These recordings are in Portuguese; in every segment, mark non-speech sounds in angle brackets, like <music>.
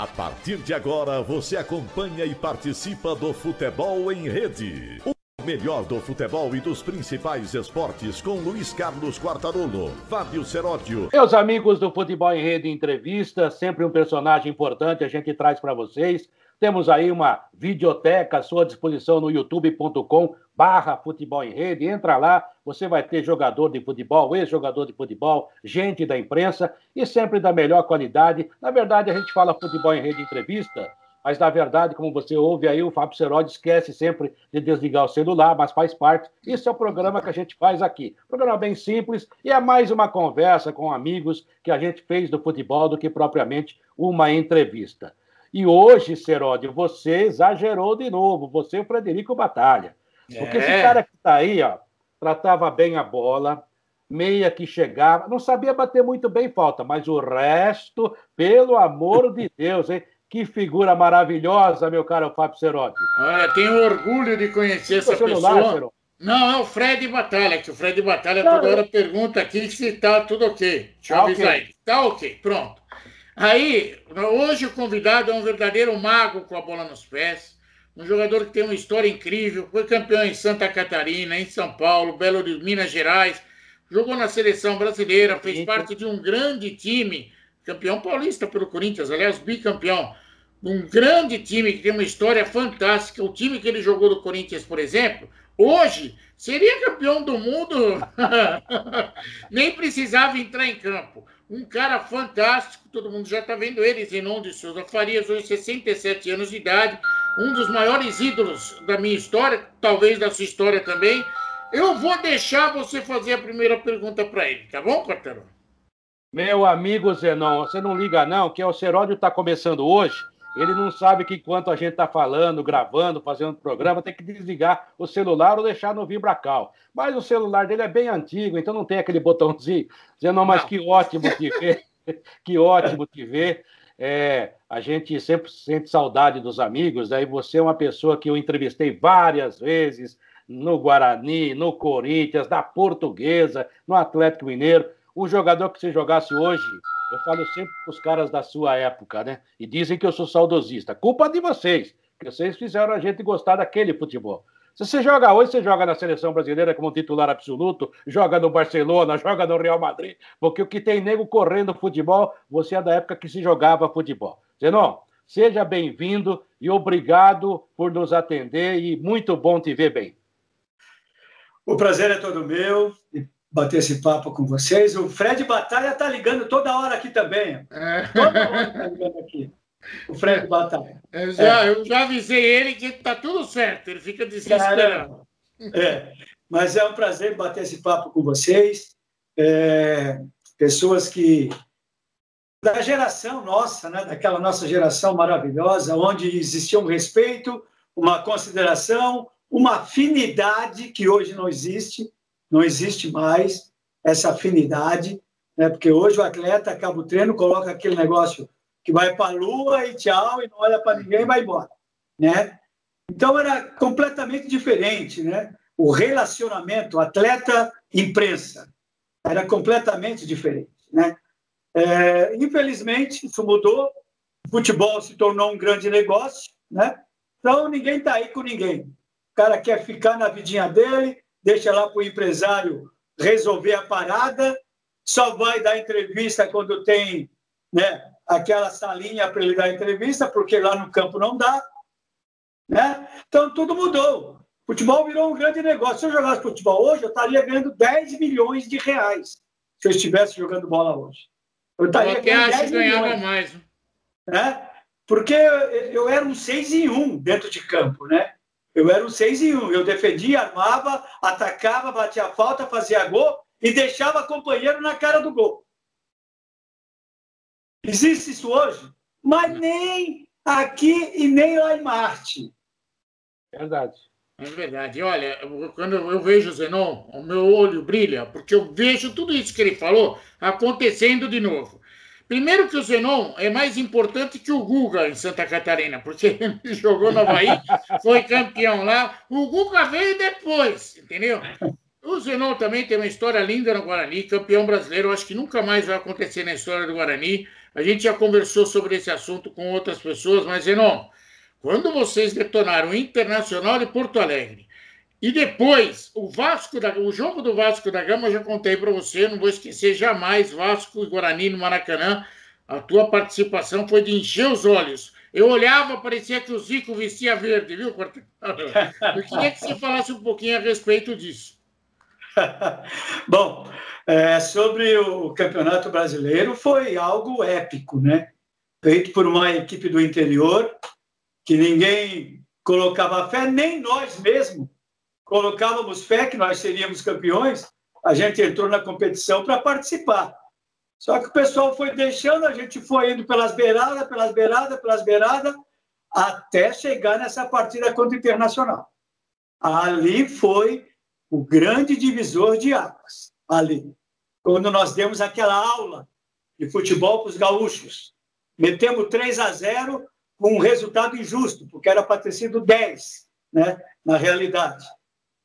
A partir de agora, você acompanha e participa do Futebol em Rede. O melhor do futebol e dos principais esportes com Luiz Carlos Quartarolo, Fábio Seródio. Meus amigos do Futebol em Rede Entrevista, sempre um personagem importante a gente traz para vocês. Temos aí uma videoteca à sua disposição no youtube.com barra futebol em rede. Entra lá, você vai ter jogador de futebol, ex-jogador de futebol, gente da imprensa e sempre da melhor qualidade. Na verdade, a gente fala futebol em rede entrevista, mas na verdade, como você ouve aí, o Fábio Serodi esquece sempre de desligar o celular, mas faz parte. Isso é o programa que a gente faz aqui. Programa bem simples e é mais uma conversa com amigos que a gente fez do futebol do que propriamente uma entrevista. E hoje, Serode, você exagerou de novo, você e o Frederico Batalha. Porque é. esse cara que está aí, ó, tratava bem a bola, meia que chegava, não sabia bater muito bem falta, mas o resto, pelo amor de <laughs> Deus, hein? Que figura maravilhosa, meu caro Fábio Serotti. Olha, tenho orgulho de conhecer essa celular, pessoa. Não, é o Fred Batalha, que o Fred Batalha toda hora pergunta aqui se está tudo ok. Deixa eu tá avisar okay. ele. Tá ok, pronto. Aí, hoje o convidado é um verdadeiro mago com a bola nos pés, um jogador que tem uma história incrível, foi campeão em Santa Catarina, em São Paulo, Belo Horizonte, Minas Gerais, jogou na seleção brasileira, fez parte de um grande time, campeão paulista pelo Corinthians, aliás, bicampeão, um grande time que tem uma história fantástica. O time que ele jogou do Corinthians, por exemplo, hoje seria campeão do mundo, <laughs> nem precisava entrar em campo um cara fantástico, todo mundo já está vendo ele, Zenon de Souza Farias, hoje 67 anos de idade, um dos maiores ídolos da minha história, talvez da sua história também. Eu vou deixar você fazer a primeira pergunta para ele, tá bom, Quartarão? Meu amigo Zenon, você não liga não, que o Seródio está começando hoje, ele não sabe que enquanto a gente está falando, gravando, fazendo programa, tem que desligar o celular ou deixar no vibracal. Mas o celular dele é bem antigo, então não tem aquele botãozinho. Dizendo, mas que ótimo te ver, <laughs> que ótimo te ver. É, a gente sempre sente saudade dos amigos, aí você é uma pessoa que eu entrevistei várias vezes no Guarani, no Corinthians, na Portuguesa, no Atlético Mineiro. Um jogador que se jogasse hoje eu falo sempre para os caras da sua época, né? E dizem que eu sou saudosista. Culpa de vocês, que vocês fizeram a gente gostar daquele futebol. Se você joga hoje, você joga na seleção brasileira como titular absoluto, joga no Barcelona, joga no Real Madrid, porque o que tem nego correndo futebol, você é da época que se jogava futebol. Zenon, seja bem-vindo e obrigado por nos atender e muito bom te ver bem. O prazer é todo meu bater esse papo com vocês. O Fred Batalha está ligando toda hora aqui também. É. Toda hora está ligando aqui. O Fred Batalha. Eu já, é. eu já avisei ele que está tudo certo, ele fica desesperado. É, mas é um prazer bater esse papo com vocês. É, pessoas que. Da geração nossa, né, daquela nossa geração maravilhosa, onde existia um respeito, uma consideração, uma afinidade que hoje não existe não existe mais essa afinidade, né? porque hoje o atleta acaba o treino, coloca aquele negócio que vai para a lua e tchau, e não olha para ninguém e vai embora. Né? Então era completamente diferente, né? O relacionamento atleta-imprensa era completamente diferente, né? É, infelizmente isso mudou, o futebol se tornou um grande negócio, né? Então ninguém está aí com ninguém. O cara quer ficar na vidinha dele, deixa lá para o empresário resolver a parada, só vai dar entrevista quando tem né, aquela salinha para ele dar entrevista, porque lá no campo não dá. Né? Então, tudo mudou. Futebol virou um grande negócio. Se eu jogasse futebol hoje, eu estaria ganhando 10 milhões de reais se eu estivesse jogando bola hoje. Eu estaria ganhando 10 ganhava milhões. mais. Né? Porque eu era um 6 em 1 dentro de campo, né? Eu era um 6 em 1. Eu defendia, armava, atacava, batia falta, fazia gol e deixava companheiro na cara do gol. Existe isso hoje? Mas nem aqui e nem lá em Marte. Verdade. É verdade. Olha, quando eu vejo o Zenon, o meu olho brilha, porque eu vejo tudo isso que ele falou acontecendo de novo. Primeiro que o Zenon é mais importante que o Guga em Santa Catarina, porque ele <laughs> jogou no Havaí, foi campeão lá. O Guga veio depois, entendeu? O Zenon também tem uma história linda no Guarani, campeão brasileiro. Acho que nunca mais vai acontecer na história do Guarani. A gente já conversou sobre esse assunto com outras pessoas, mas, Zenon, quando vocês detonaram o Internacional de Porto Alegre e depois o Vasco da, o jogo do Vasco da Gama, eu já contei para você, não vou esquecer jamais Vasco e Guarani no Maracanã. A tua participação foi de encher os olhos. Eu olhava, parecia que o Zico vestia verde, viu, <laughs> Eu queria que você falasse um pouquinho a respeito disso. <laughs> Bom, é, sobre o Campeonato Brasileiro, foi algo épico, né? Feito por uma equipe do interior que ninguém colocava fé, nem nós mesmos colocávamos fé que nós seríamos campeões. A gente entrou na competição para participar. Só que o pessoal foi deixando, a gente foi indo pelas beiradas, pelas beiradas, pelas beiradas, até chegar nessa partida contra o Internacional. Ali foi o grande divisor de águas. Ali. Quando nós demos aquela aula de futebol para os gaúchos. Metemos 3 a 0 com um resultado injusto, porque era para ter sido 10, né, na realidade.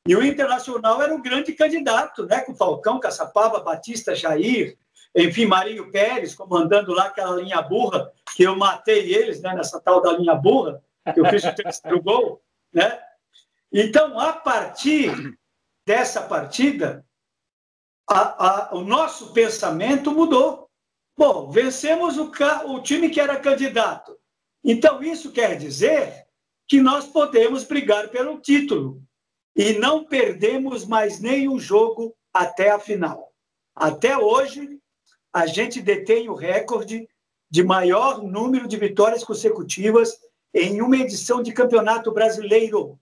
E o Internacional era um grande candidato, né, com Falcão, Caçapava, Batista, Jair, enfim, Marinho Pérez, comandando lá aquela linha burra, que eu matei eles né, nessa tal da linha burra, que eu fiz o terceiro gol. Né? Então, a partir dessa partida, a, a, o nosso pensamento mudou. Bom, vencemos o, o time que era candidato. Então, isso quer dizer que nós podemos brigar pelo título e não perdemos mais nenhum jogo até a final. Até hoje, a gente detém o recorde de maior número de vitórias consecutivas em uma edição de Campeonato Brasileiro.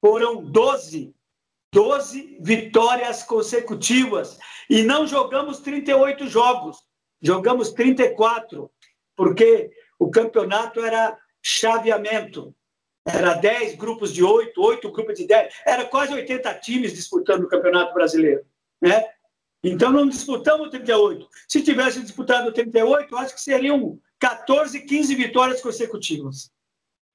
Foram 12, 12 vitórias consecutivas. E não jogamos 38 jogos, jogamos 34, porque o campeonato era chaveamento. Era 10 grupos de 8, 8 grupos de 10. Era quase 80 times disputando o Campeonato Brasileiro. Né? Então não disputamos o 38. Se tivesse disputado o 38, acho que seriam 14, 15 vitórias consecutivas.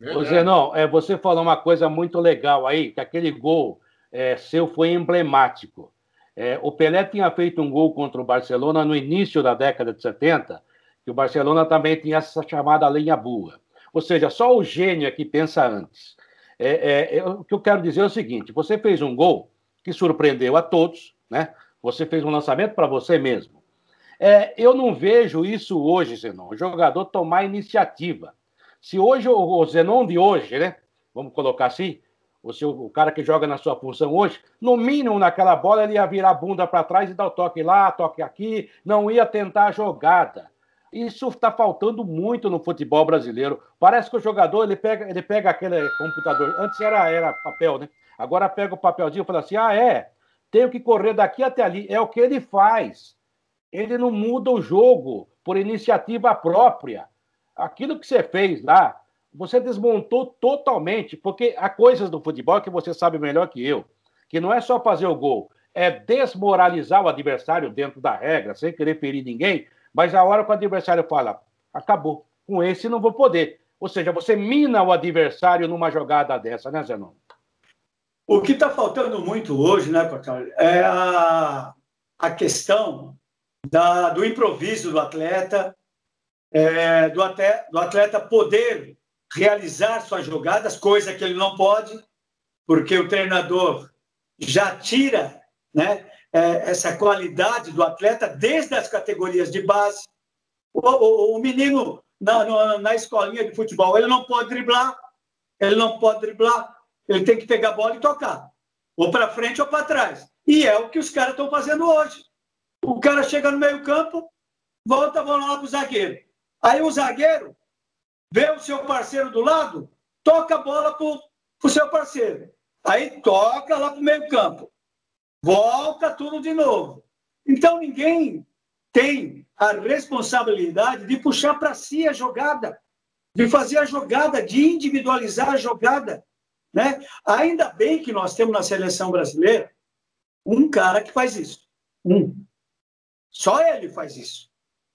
Ô Zenon, é, você falou uma coisa muito legal aí, que aquele gol é, seu foi emblemático. É, o Pelé tinha feito um gol contra o Barcelona no início da década de 70, que o Barcelona também tinha essa chamada linha boa. Ou seja, só o gênio é que pensa antes. É, é, é, o que eu quero dizer é o seguinte: você fez um gol que surpreendeu a todos, né? Você fez um lançamento para você mesmo. É, eu não vejo isso hoje, Zenon. O jogador tomar iniciativa. Se hoje, o Zenon de hoje, né? Vamos colocar assim, o, seu, o cara que joga na sua função hoje, no mínimo naquela bola ele ia virar a bunda para trás e dar o toque lá, toque aqui, não ia tentar a jogada. Isso está faltando muito no futebol brasileiro. Parece que o jogador ele pega, ele pega aquele computador. Antes era, era papel, né? Agora pega o papelzinho e fala assim: ah, é, tenho que correr daqui até ali. É o que ele faz. Ele não muda o jogo por iniciativa própria. Aquilo que você fez lá, você desmontou totalmente, porque há coisas do futebol que você sabe melhor que eu, que não é só fazer o gol, é desmoralizar o adversário dentro da regra, sem querer ferir ninguém, mas a hora que o adversário fala, acabou, com esse não vou poder. Ou seja, você mina o adversário numa jogada dessa, né, Zenon? O que está faltando muito hoje, né, Cortão, é a, a questão da, do improviso do atleta, é, do, até, do atleta poder realizar suas jogadas, coisa que ele não pode, porque o treinador já tira né, é, essa qualidade do atleta desde as categorias de base. O, o, o menino na, na escolinha de futebol, ele não pode driblar, ele não pode driblar, ele tem que pegar a bola e tocar. Ou para frente ou para trás. E é o que os caras estão fazendo hoje. O cara chega no meio-campo, volta a bola lá para o zagueiro. Aí o zagueiro vê o seu parceiro do lado, toca a bola para o seu parceiro. Aí toca lá para o meio-campo. Volta tudo de novo. Então ninguém tem a responsabilidade de puxar para si a jogada, de fazer a jogada, de individualizar a jogada. Né? Ainda bem que nós temos na seleção brasileira um cara que faz isso. Um. Só ele faz isso.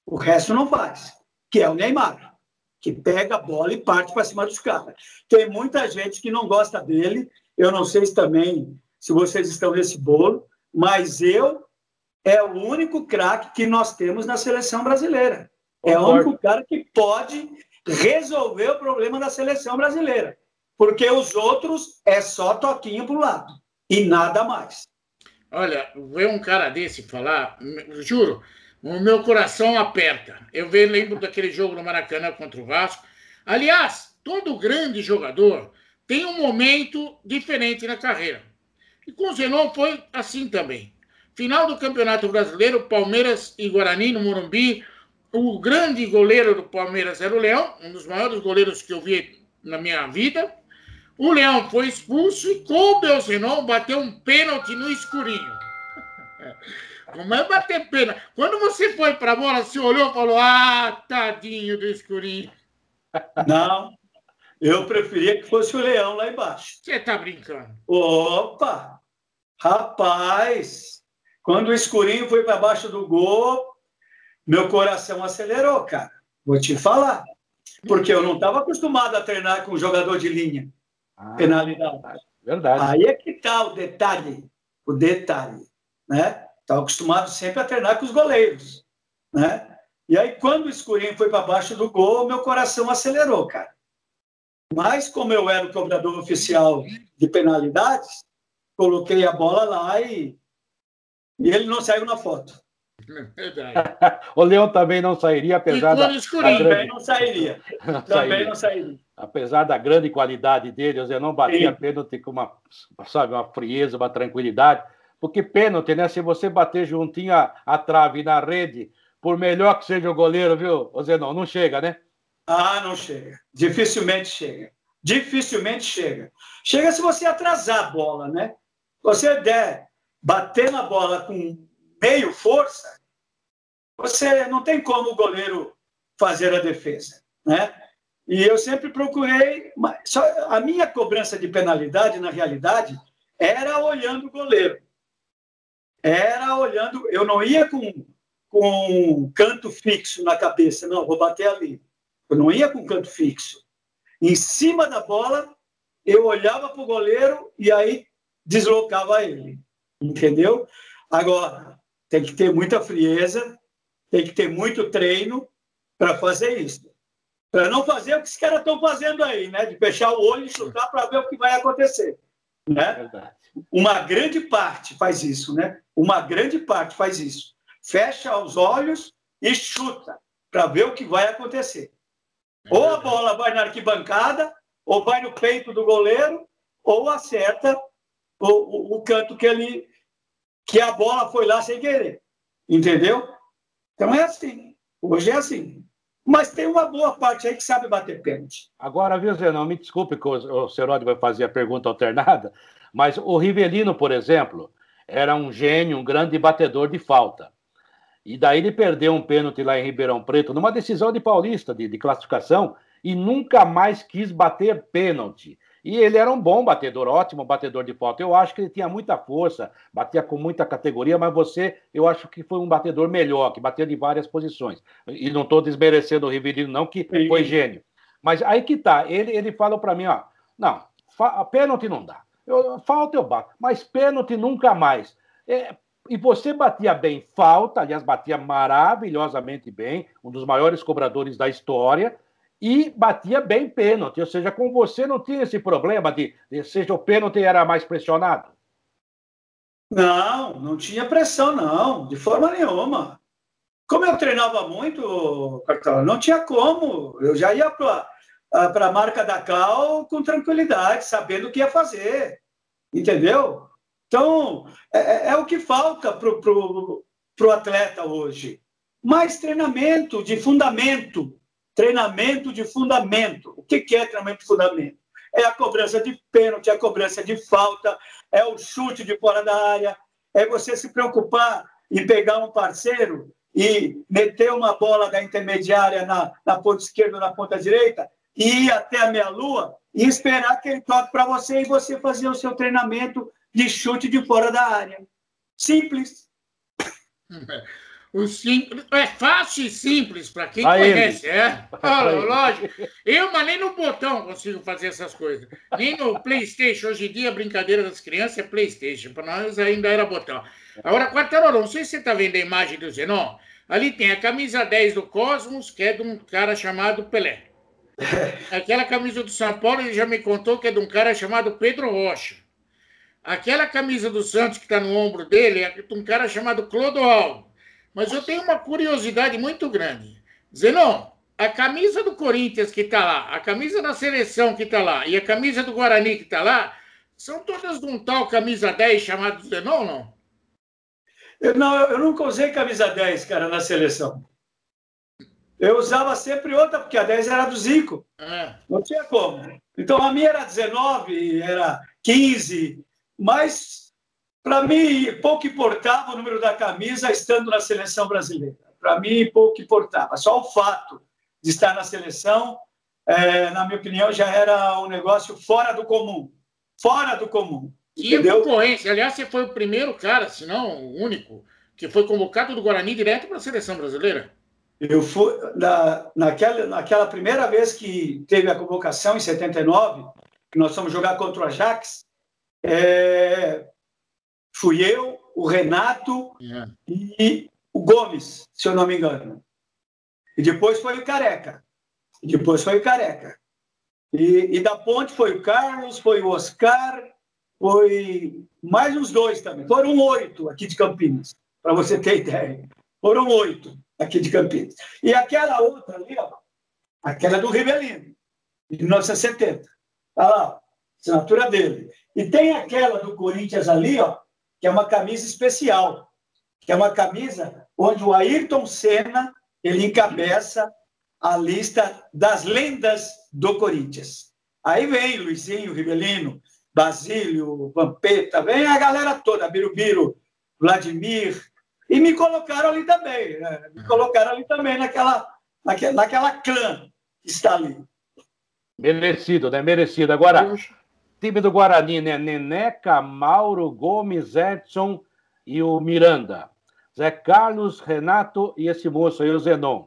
O resto não faz, que é o Neymar, que pega a bola e parte para cima dos caras. Tem muita gente que não gosta dele. Eu não sei se também se vocês estão nesse bolo, mas eu é o único craque que nós temos na seleção brasileira. É o único cara que pode resolver o problema da seleção brasileira. Porque os outros é só toquinho para o lado e nada mais. Olha, ver um cara desse falar, juro, o meu coração aperta. Eu lembro daquele jogo no Maracanã contra o Vasco. Aliás, todo grande jogador tem um momento diferente na carreira. E com o Zenon foi assim também. Final do Campeonato Brasileiro, Palmeiras e Guarani no Morumbi. O grande goleiro do Palmeiras era o Leão, um dos maiores goleiros que eu vi na minha vida. O Leão foi expulso e coube ao Zenon bater um pênalti no escurinho. <laughs> Como é bater pênalti? Quando você foi para a bola, você olhou e falou: Ah, tadinho do escurinho. Não, eu preferia que fosse o Leão lá embaixo. Você está brincando? Opa! Rapaz, quando o escurinho foi para baixo do gol, meu coração acelerou, cara. Vou te falar. Porque eu não estava acostumado a treinar com jogador de linha. Ah, penalidade. Verdade. Aí é que está o detalhe, o detalhe, né? Estava acostumado sempre a treinar com os goleiros, né? E aí quando o escurinho foi para baixo do gol, meu coração acelerou, cara. Mas como eu era o cobrador oficial de penalidades, coloquei a bola lá e, e ele não saiu na foto. <laughs> o Leão também não sairia, apesar da, da grande... Também não sairia. <laughs> Não também sairia. não sairia. Apesar da grande qualidade dele, o não batia Sim. pênalti com uma, sabe, uma frieza, uma tranquilidade. Porque pênalti, né? Se você bater juntinho a, a trave na rede, por melhor que seja o goleiro, viu, o Zenon, não chega, né? Ah, não chega. Dificilmente chega. Dificilmente chega. Chega se você atrasar a bola, né? Você der, bater na bola com meio força, você não tem como o goleiro fazer a defesa, né? E eu sempre procurei, só a minha cobrança de penalidade na realidade era olhando o goleiro. Era olhando, eu não ia com com um canto fixo na cabeça, não, vou bater ali. Eu não ia com canto fixo. Em cima da bola, eu olhava para o goleiro e aí deslocava ele. Entendeu? Agora, tem que ter muita frieza, tem que ter muito treino para fazer isso. Para não fazer o que os caras estão fazendo aí, né? De fechar o olho e chutar para ver o que vai acontecer. Né? É Uma grande parte faz isso, né? Uma grande parte faz isso. Fecha os olhos e chuta para ver o que vai acontecer. É ou a bola vai na arquibancada, ou vai no peito do goleiro, ou acerta o, o, o canto que ele que a bola foi lá sem querer. Entendeu? Então é assim. Hoje é assim. Mas tem uma boa parte aí que sabe bater pênalti. Agora, viu, Zé, não me desculpe que o, o vai fazer a pergunta alternada, mas o Rivelino, por exemplo, era um gênio, um grande batedor de falta. E daí ele perdeu um pênalti lá em Ribeirão Preto, numa decisão de Paulista, de, de classificação, e nunca mais quis bater pênalti. E ele era um bom batedor, ótimo batedor de falta. Eu acho que ele tinha muita força, batia com muita categoria, mas você, eu acho que foi um batedor melhor, que batia de várias posições. E não estou desmerecendo o Rivelino, não, que Sim. foi gênio. Mas aí que tá, ele, ele falou para mim, ó, não, pênalti não dá. Eu, falta eu bato, mas pênalti nunca mais. É, e você batia bem falta, aliás, batia maravilhosamente bem, um dos maiores cobradores da história, e batia bem pênalti, ou seja, com você não tinha esse problema de, de seja o pênalti era mais pressionado? Não, não tinha pressão, não, de forma nenhuma. Como eu treinava muito, não tinha como. Eu já ia para a marca da Cal com tranquilidade, sabendo o que ia fazer. Entendeu? Então, é, é, é o que falta para o atleta hoje. Mais treinamento de fundamento Treinamento de fundamento. O que é treinamento de fundamento? É a cobrança de pênalti, é a cobrança de falta, é o chute de fora da área, é você se preocupar em pegar um parceiro e meter uma bola da intermediária na, na ponta esquerda ou na ponta direita e ir até a meia-lua e esperar que ele toque para você e você fazer o seu treinamento de chute de fora da área. Simples. <laughs> O simples, é fácil e simples para quem a conhece, ele. é? <laughs> Ah, lógico. Eu, mas nem no botão consigo fazer essas coisas. Nem no PlayStation. Hoje em dia, a brincadeira das crianças é PlayStation. Para nós ainda era botão. Agora, Quartarolo, não sei se você está vendo a imagem do Zenon. Ali tem a camisa 10 do Cosmos, que é de um cara chamado Pelé. <laughs> Aquela camisa do São Paulo, ele já me contou que é de um cara chamado Pedro Rocha. Aquela camisa do Santos que está no ombro dele é de um cara chamado Clodoaldo. Mas eu tenho uma curiosidade muito grande. Zenon, a camisa do Corinthians que está lá, a camisa da seleção que está lá e a camisa do Guarani que está lá, são todas de um tal camisa 10 chamado Zenon, não? Eu, não, eu nunca usei camisa 10, cara, na seleção. Eu usava sempre outra, porque a 10 era do Zico. É. Não tinha como. Então a minha era 19, era 15, mas para mim pouco importava o número da camisa estando na seleção brasileira. Para mim pouco importava. Só o fato de estar na seleção, é, na minha opinião, já era um negócio fora do comum. Fora do comum. E entendeu? concorrência. Aliás, você foi o primeiro cara, se não o único, que foi convocado do Guarani direto para a seleção brasileira. Eu fui na, naquela, naquela primeira vez que teve a convocação, em 79, que nós fomos jogar contra o Ajax, é, fui eu, o Renato é. e o Gomes, se eu não me engano. E depois foi o Careca. E depois foi o Careca. E, e da ponte foi o Carlos, foi o Oscar, foi mais uns dois também. Foram oito aqui de Campinas, para você ter ideia. Foram oito aqui de Campinas. E aquela outra ali, ó, aquela do Rivelino, de 1970. Está lá, assinatura dele. E tem aquela do Corinthians ali, ó, que é uma camisa especial, que é uma camisa onde o Ayrton Senna ele encabeça a lista das lendas do Corinthians. Aí vem Luizinho, Rivelino, Basílio, Vampeta, vem a galera toda, Birubiru, Vladimir, e me colocaram ali também, né? me colocaram ali também naquela, naquela, naquela clã que está ali. Merecido, né? Merecido. Agora, time do Guarani, né? Neneca, Mauro, Gomes, Edson e o Miranda. Zé Carlos, Renato e esse moço aí, o Zenon.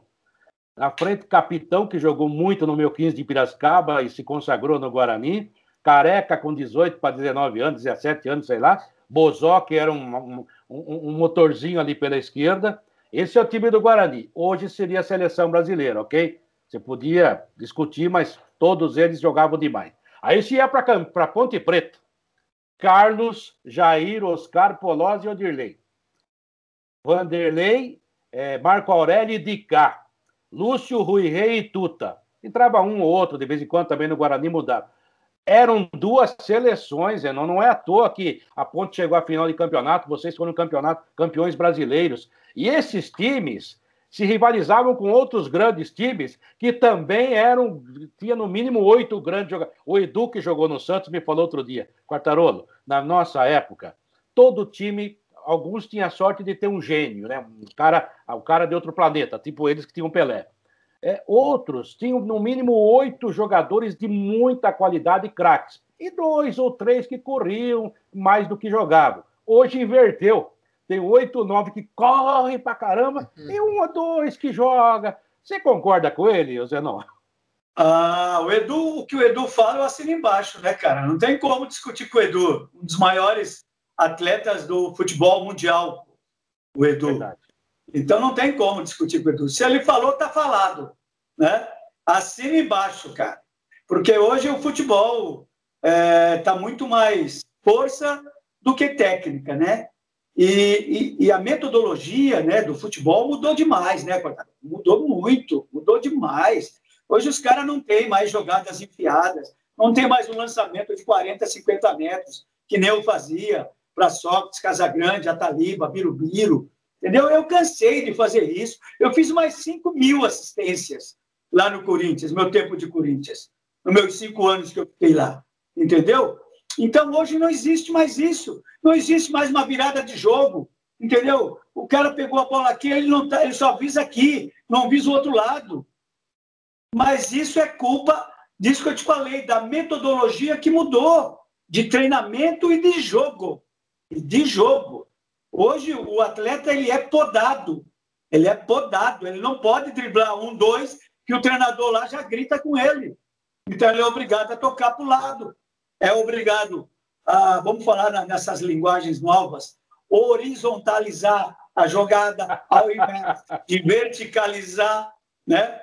Na frente, capitão, que jogou muito no meu 15 de Piracicaba e se consagrou no Guarani. Careca, com 18 para 19 anos, 17 anos, sei lá. Bozó, que era um, um, um, motorzinho ali pela esquerda. Esse é o time do Guarani. Hoje seria a seleção brasileira, ok? Você podia discutir, mas todos eles jogavam demais. Aí se ia para Ponte Preta. Carlos, Jair, Oscar, Polozzi e Odirley. Vanderlei, é, Marco Aurélio e Dicá. Lúcio, Rui Rei e Tuta. Entrava um ou outro, de vez em quando também no Guarani mudava eram duas seleções, não, não é à toa que a Ponte chegou à final de campeonato, vocês foram campeonato, campeões brasileiros. E esses times se rivalizavam com outros grandes times que também eram, tinha no mínimo oito grandes jogadores. O Edu, que jogou no Santos, me falou outro dia, Quartarolo, na nossa época, todo time, alguns tinham a sorte de ter um gênio, né? um cara, o cara de outro planeta, tipo eles que tinham Pelé. É, outros tinham no mínimo oito jogadores de muita qualidade craques e dois ou três que corriam mais do que jogavam. Hoje inverteu. Tem oito ou nove que correm pra caramba uhum. e um ou dois que joga. Você concorda com ele, Não? Ah, o Edu, o que o Edu fala, eu assino embaixo, né, cara? Não tem como discutir com o Edu, um dos maiores atletas do futebol mundial, o Edu. Verdade. Então não tem como discutir com o Edu. Se ele falou, está falado. Né? Assina embaixo, cara. Porque hoje o futebol está é, tá muito mais força do que técnica, né? E, e, e, a metodologia né, do futebol mudou demais, né, Mudou muito, mudou demais. Hoje os caras não têm mais jogadas enfiadas, não tem mais um lançamento de 40, 50 metros, que nem eu fazia para Sócrates, Casagrande, Ataliba, Birubiru. Entendeu? Eu cansei de fazer isso. Eu fiz mais 5 mil assistências lá no Corinthians, meu tempo de Corinthians, nos meus cinco anos que eu fiquei lá. Entendeu? Então, hoje não existe mais isso. Não existe mais uma virada de jogo. Entendeu? O cara pegou a bola aqui, ele, não tá, ele só visa aqui, não visa o outro lado. Mas isso é culpa disso que eu te falei, da metodologia que mudou, de treinamento e de jogo. De jogo. Hoje o atleta ele é podado, ele é podado, ele não pode driblar um, dois, que o treinador lá já grita com ele. Então ele é obrigado a tocar para o lado, é obrigado a, vamos falar nessas linguagens novas, horizontalizar a jogada, ao invés de verticalizar, né?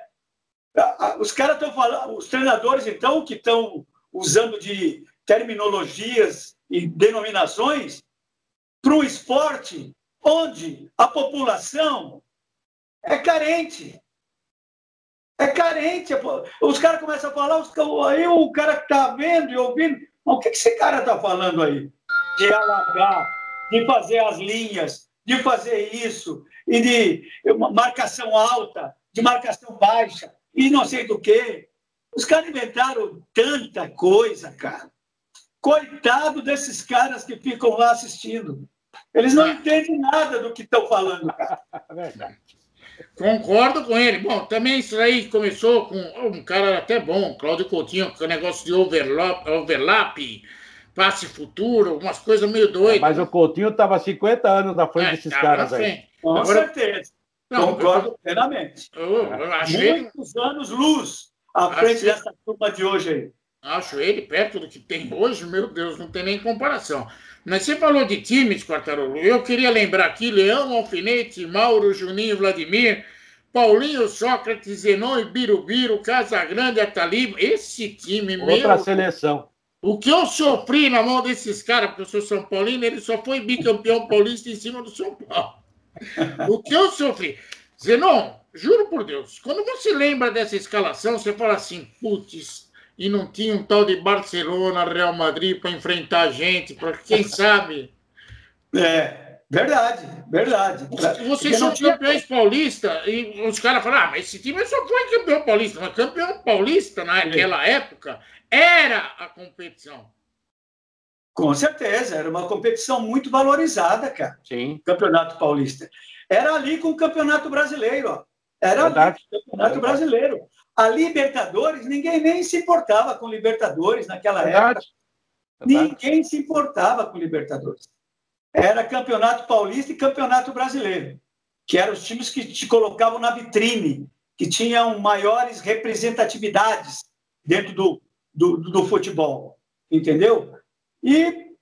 Os caras estão falando, os treinadores, então, que estão usando de terminologias e denominações para um esporte onde a população é carente. É carente. Os caras começam a falar, aí o cara que está vendo e ouvindo, o que, que esse cara está falando aí? De alagar, de fazer as linhas, de fazer isso, e de marcação alta, de marcação baixa, e não sei do que. Os caras inventaram tanta coisa, cara. Coitado desses caras que ficam lá assistindo. Eles não entendem nada do que estão falando, cara. <laughs> Verdade. Concordo com ele. Bom, também isso aí começou com um cara até bom, Cláudio Coutinho, com o negócio de overlap, overlap passe futuro, umas coisas meio doidas. Mas o Coutinho estava 50 anos na frente é, desses caras aí. Com Agora, certeza. Não, Concordo eu, plenamente. Eu, eu achei... Muitos anos luz à frente achei... dessa turma de hoje aí. Acho ele perto do que tem hoje, meu Deus, não tem nem comparação. Mas você falou de times, Quartarolo. Eu queria lembrar aqui: Leão, Alfinete, Mauro, Juninho, Vladimir, Paulinho, Sócrates, Zenon e Birubiru, Casagrande, Atalib. Esse time, Outra meu. Outra seleção. O que eu sofri na mão desses caras, porque eu sou São Paulino, ele só foi bicampeão <laughs> paulista em cima do São Paulo. O que eu sofri. Zenon, juro por Deus, quando você lembra dessa escalação, você fala assim, putz, e não tinha um tal de Barcelona, Real Madrid para enfrentar a gente, para quem <laughs> sabe. É, verdade, verdade. Vocês são campeões paulistas e os caras falam, ah, mas esse time só foi campeão paulista. Mas campeão paulista naquela é. época era a competição. Com certeza, era uma competição muito valorizada, cara. Sim. Campeonato Paulista. Era ali com o Campeonato Brasileiro, ó. Era Verdade. ali com o Campeonato Verdade. Brasileiro. A Libertadores, ninguém nem se importava com Libertadores naquela Verdade. época. Verdade. Ninguém se importava com Libertadores. Era Campeonato Paulista e Campeonato Brasileiro, que eram os times que te colocavam na vitrine, que tinham maiores representatividades dentro do, do, do futebol, entendeu? E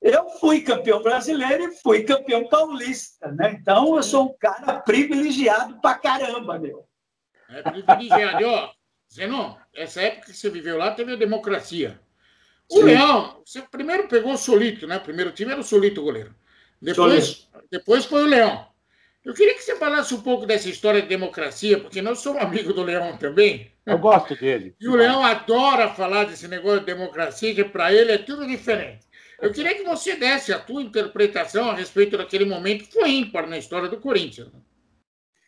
eu fui campeão brasileiro e fui campeão paulista, né? Então eu sou um cara privilegiado pra caramba, meu. É privilegiado. ó, Zenon, essa época que você viveu lá teve a democracia. O Sim. Leão, você primeiro pegou o Solito, né? O primeiro time era o Solito goleiro. Depois, depois foi o Leão. Eu queria que você falasse um pouco dessa história de democracia, porque nós somos amigos do Leão também. Eu gosto dele. E o Leão adora falar desse negócio de democracia, que para ele é tudo diferente. Eu queria que você desse a tua interpretação a respeito daquele momento que foi ímpar na história do Corinthians.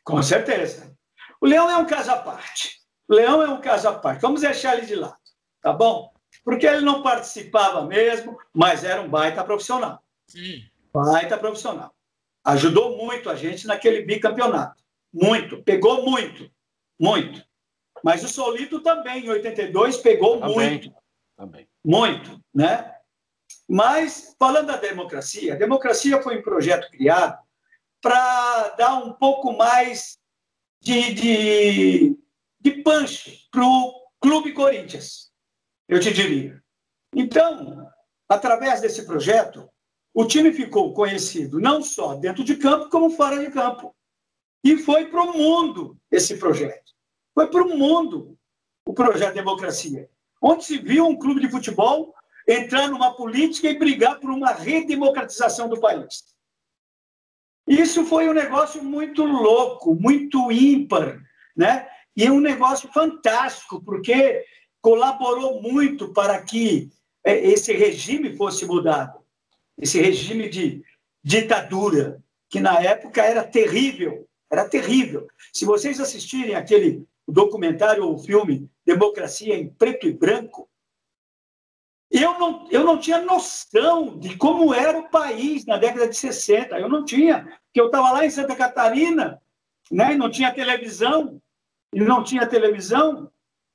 Com certeza. O Leão é um caso à parte. O Leão é um caso à parte. Vamos deixar ele de lado, tá bom? Porque ele não participava mesmo, mas era um baita profissional. Sim. Baita profissional ajudou muito a gente naquele bicampeonato. Muito, pegou muito, muito. Mas o Solito também, em 82, pegou também, muito. Também. Muito, né? Mas, falando da democracia, a democracia foi um projeto criado para dar um pouco mais de, de, de punch para o Clube Corinthians, eu te diria. Então, através desse projeto, o time ficou conhecido não só dentro de campo, como fora de campo. E foi para o mundo esse projeto. Foi para o mundo o projeto Democracia, onde se viu um clube de futebol entrar numa política e brigar por uma redemocratização do país. Isso foi um negócio muito louco, muito ímpar, né? E um negócio fantástico, porque colaborou muito para que eh, esse regime fosse mudado esse regime de ditadura, que na época era terrível, era terrível. Se vocês assistirem aquele documentário ou filme Democracia em Preto e Branco, eu não, eu não tinha noção de como era o país na década de 60. Eu não tinha, porque eu estava lá em Santa Catarina, né, não tinha televisão, e não tinha televisão.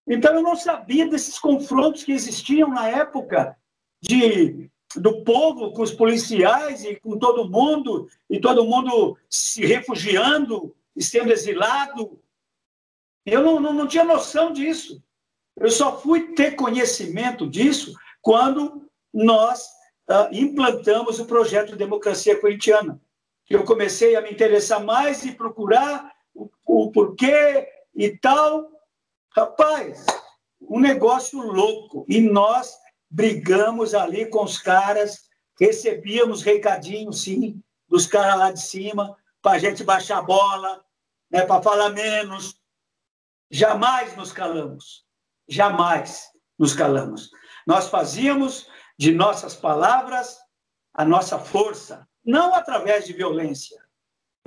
Então eu não sabia desses confrontos que existiam na época de do povo com os policiais e com todo mundo, e todo mundo se refugiando e sendo exilado. Eu não, não, não tinha noção disso. Eu só fui ter conhecimento disso quando nós uh, implantamos o projeto Democracia Corintiana, eu comecei a me interessar mais e procurar o, o porquê e tal. Rapaz, um negócio louco. E nós brigamos ali com os caras, recebíamos recadinhos, sim, dos caras lá de cima, para a gente baixar a bola, né, para falar menos. Jamais nos calamos. Jamais nos calamos. Nós fazíamos de nossas palavras a nossa força, não através de violência,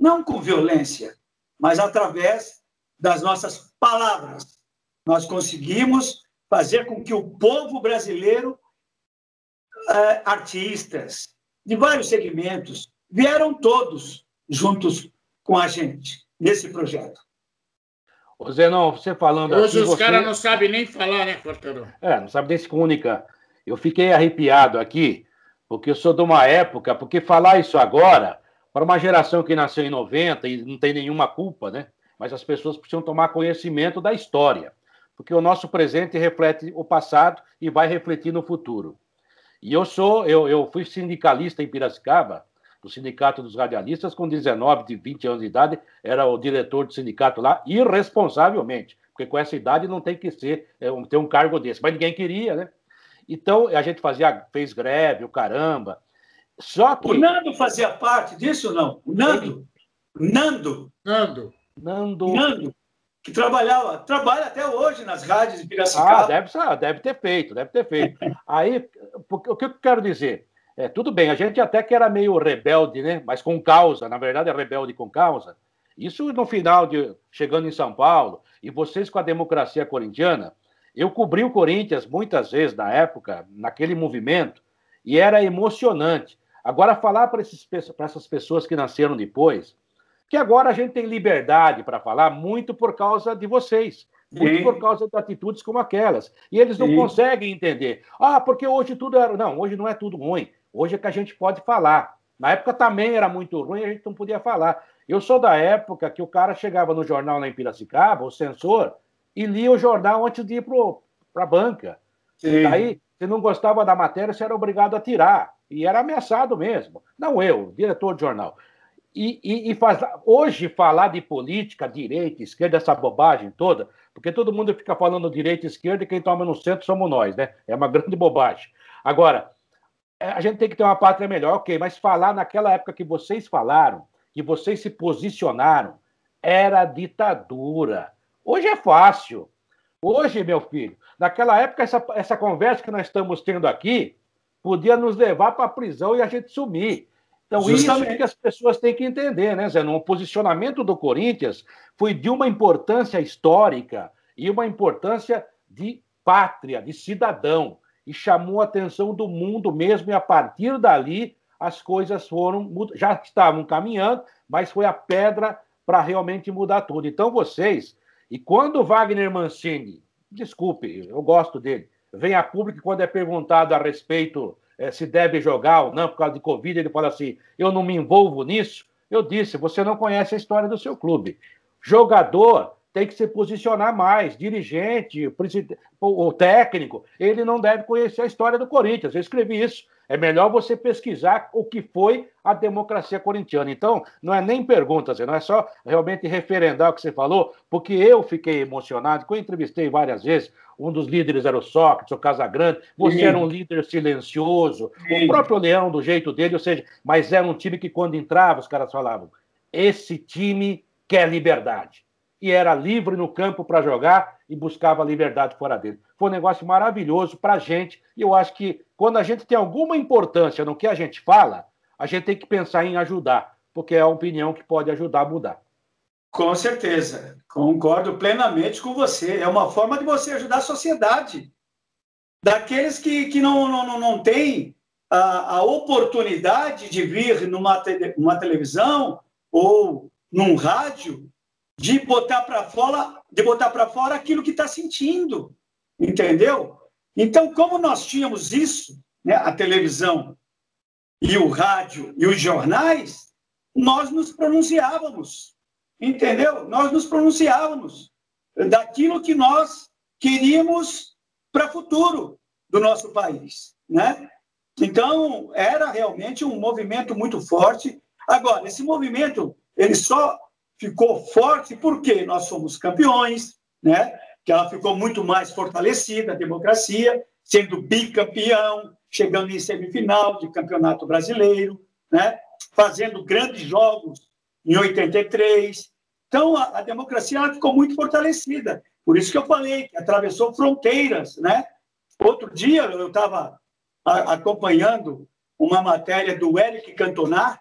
não com violência, mas através das nossas palavras. Nós conseguimos fazer com que o povo brasileiro, eh, artistas de vários segmentos, vieram todos juntos com a gente nesse projeto. Ô Zenon, você falando Hoje aqui, os você... caras não sabem nem falar, né, Cortador? É, não sabem nem se comunicar. Eu fiquei arrepiado aqui, porque eu sou de uma época, porque falar isso agora, para uma geração que nasceu em 90 e não tem nenhuma culpa, né? Mas as pessoas precisam tomar conhecimento da história, porque o nosso presente reflete o passado e vai refletir no futuro. E eu sou, eu, eu fui sindicalista em Piracicaba, do Sindicato dos Radialistas, com 19, de 20 anos de idade, era o diretor do sindicato lá, irresponsavelmente, porque com essa idade não tem que ser, é, ter um cargo desse, mas ninguém queria, né? Então, a gente fazia, fez greve, o caramba. Só que. O Nando fazia parte disso, não? O Nando? Nando. Nando. Nando. Nando. Que trabalhava, trabalha até hoje nas rádios de Piracicaba. Ah, deve, deve ter feito, deve ter feito. Aí, o que eu quero dizer? É, tudo bem, a gente até que era meio rebelde, né? Mas com causa, na verdade é rebelde com causa. Isso no final de chegando em São Paulo e vocês com a democracia corintiana, eu cobri o Corinthians muitas vezes na época, naquele movimento, e era emocionante. Agora falar para essas pessoas que nasceram depois, que agora a gente tem liberdade para falar muito por causa de vocês, muito Sim. por causa de atitudes como aquelas. E eles não Sim. conseguem entender. Ah, porque hoje tudo era. Não, hoje não é tudo ruim. Hoje é que a gente pode falar. Na época também era muito ruim, a gente não podia falar. Eu sou da época que o cara chegava no jornal lá em Piracicaba, o censor, e lia o jornal antes de ir para a banca. Sim. Aí, se não gostava da matéria, você era obrigado a tirar. E era ameaçado mesmo. Não eu, diretor de jornal. E, e, e faz, hoje falar de política, direita, esquerda, essa bobagem toda, porque todo mundo fica falando direita e esquerda e quem toma no centro somos nós, né? É uma grande bobagem. Agora, a gente tem que ter uma pátria melhor, ok, mas falar naquela época que vocês falaram, que vocês se posicionaram, era ditadura. Hoje é fácil. Hoje, meu filho, naquela época, essa, essa conversa que nós estamos tendo aqui podia nos levar para a prisão e a gente sumir. Então, Justamente. isso é que as pessoas têm que entender, né, Zé? O posicionamento do Corinthians foi de uma importância histórica e uma importância de pátria, de cidadão e chamou a atenção do mundo mesmo, e a partir dali as coisas foram, já estavam caminhando, mas foi a pedra para realmente mudar tudo. Então vocês, e quando Wagner Mancini, desculpe, eu gosto dele, vem a público quando é perguntado a respeito é, se deve jogar ou não por causa de Covid, ele fala assim: eu não me envolvo nisso. Eu disse: você não conhece a história do seu clube. Jogador tem que se posicionar mais. Dirigente, o técnico, ele não deve conhecer a história do Corinthians. Eu escrevi isso. É melhor você pesquisar o que foi a democracia corintiana. Então, não é nem pergunta, não é só realmente referendar o que você falou, porque eu fiquei emocionado, que eu entrevistei várias vezes. Um dos líderes era o Sócrates, o Casagrande. Você Sim. era um líder silencioso. Sim. O próprio Leão, do jeito dele, ou seja, mas era um time que, quando entrava, os caras falavam: esse time quer liberdade e era livre no campo para jogar e buscava liberdade fora dele. Foi um negócio maravilhoso para a gente. E eu acho que quando a gente tem alguma importância no que a gente fala, a gente tem que pensar em ajudar, porque é a opinião que pode ajudar a mudar. Com certeza, concordo plenamente com você. É uma forma de você ajudar a sociedade. Daqueles que, que não, não, não têm a, a oportunidade de vir numa, te, numa televisão ou num rádio de botar para fora, de botar para fora aquilo que está sentindo, entendeu? Então, como nós tínhamos isso, né, a televisão e o rádio e os jornais, nós nos pronunciávamos, entendeu? Nós nos pronunciávamos daquilo que nós queríamos para o futuro do nosso país, né? Então, era realmente um movimento muito forte. Agora, esse movimento, ele só ficou forte porque nós somos campeões, né? que ela ficou muito mais fortalecida, a democracia, sendo bicampeão, chegando em semifinal de campeonato brasileiro, né? fazendo grandes jogos em 83. Então, a, a democracia ela ficou muito fortalecida. Por isso que eu falei que atravessou fronteiras. Né? Outro dia, eu estava acompanhando uma matéria do Eric Cantona,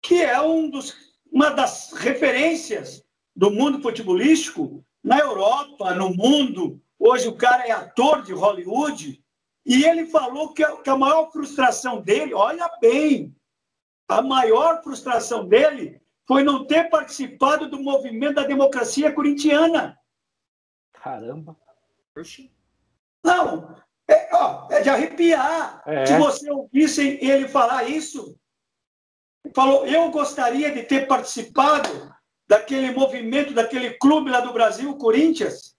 que é um dos, uma das referências do mundo futebolístico na Europa, no mundo. Hoje o cara é ator de Hollywood e ele falou que a, maior frustração dele, olha bem, a maior frustração dele foi não ter participado do movimento da democracia corintiana. Caramba! Não, é, ó, é de arrepiar. É. Se você ouvisse ele falar isso, falou: eu gostaria de ter participado daquele movimento, daquele clube lá do Brasil, o Corinthians.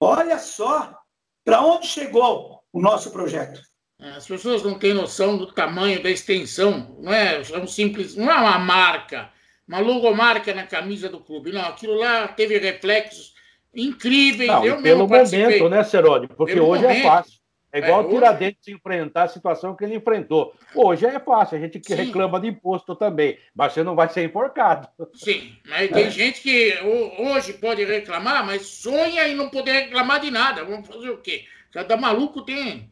Olha só para onde chegou o nosso projeto. É, as pessoas não têm noção do tamanho, da extensão. Não é, é um simples, não é uma marca, uma logomarca na camisa do clube. Não, aquilo lá teve reflexos incríveis. Não, eu pelo momento, né, Seródio? Porque pelo hoje é momento. é fácil. É igual é, o Tiradentes hoje... enfrentar a situação que ele enfrentou. Hoje é fácil, a gente que reclama de imposto também, mas você não vai ser enforcado. Sim, mas tem é. gente que hoje pode reclamar, mas sonha em não poder reclamar de nada. Vamos fazer o quê? Cada maluco tem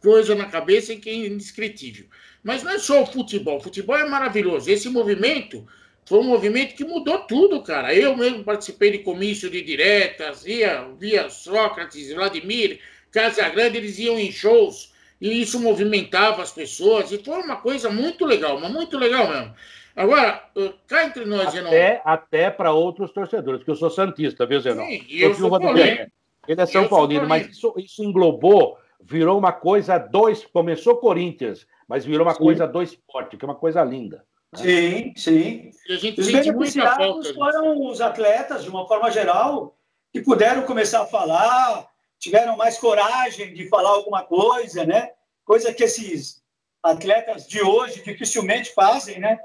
coisa na cabeça que é indescritível. Mas não é só o futebol. O futebol é maravilhoso. Esse movimento foi um movimento que mudou tudo, cara. Eu mesmo participei de comício de diretas, via, via Sócrates, Vladimir Casa Grande, eles iam em shows e isso movimentava as pessoas e foi uma coisa muito legal, mas muito legal mesmo. Agora, cá entre nós, Zenon. Até, até para outros torcedores, que eu sou santista, viu, Zenon? Sim, eu sou Ele é São Paulino, mas isso, isso englobou, virou uma coisa dois. Começou Corinthians, mas virou uma sim. coisa do esporte, que é uma coisa linda. Né? Sim, sim. E a gente os beneficiados foram os atletas, de uma forma geral, que puderam começar a falar, tiveram mais coragem de falar alguma coisa, né? Coisa que esses atletas de hoje dificilmente fazem, né?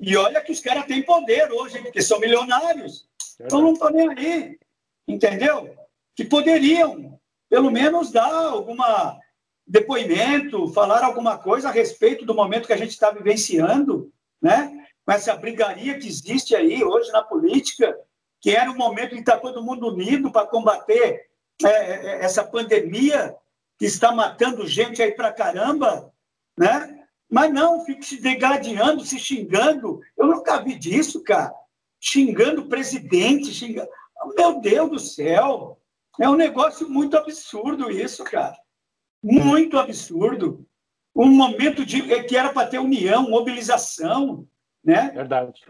E olha que os caras têm poder hoje, porque são milionários. Então não estão nem aí, entendeu? Que poderiam, pelo menos, dar alguma depoimento, falar alguma coisa a respeito do momento que a gente está vivenciando, né? Com essa brigaria que existe aí hoje na política, que era o momento em que está todo mundo unido para combater é, é, é, essa pandemia que está matando gente aí pra caramba, né? Mas não, fique se degradando, se xingando. Eu nunca vi disso, cara. Xingando o presidente, xingando. Meu Deus do céu! É um negócio muito absurdo isso, cara. Muito absurdo. Um momento de que era para ter união, mobilização, né? Verdade.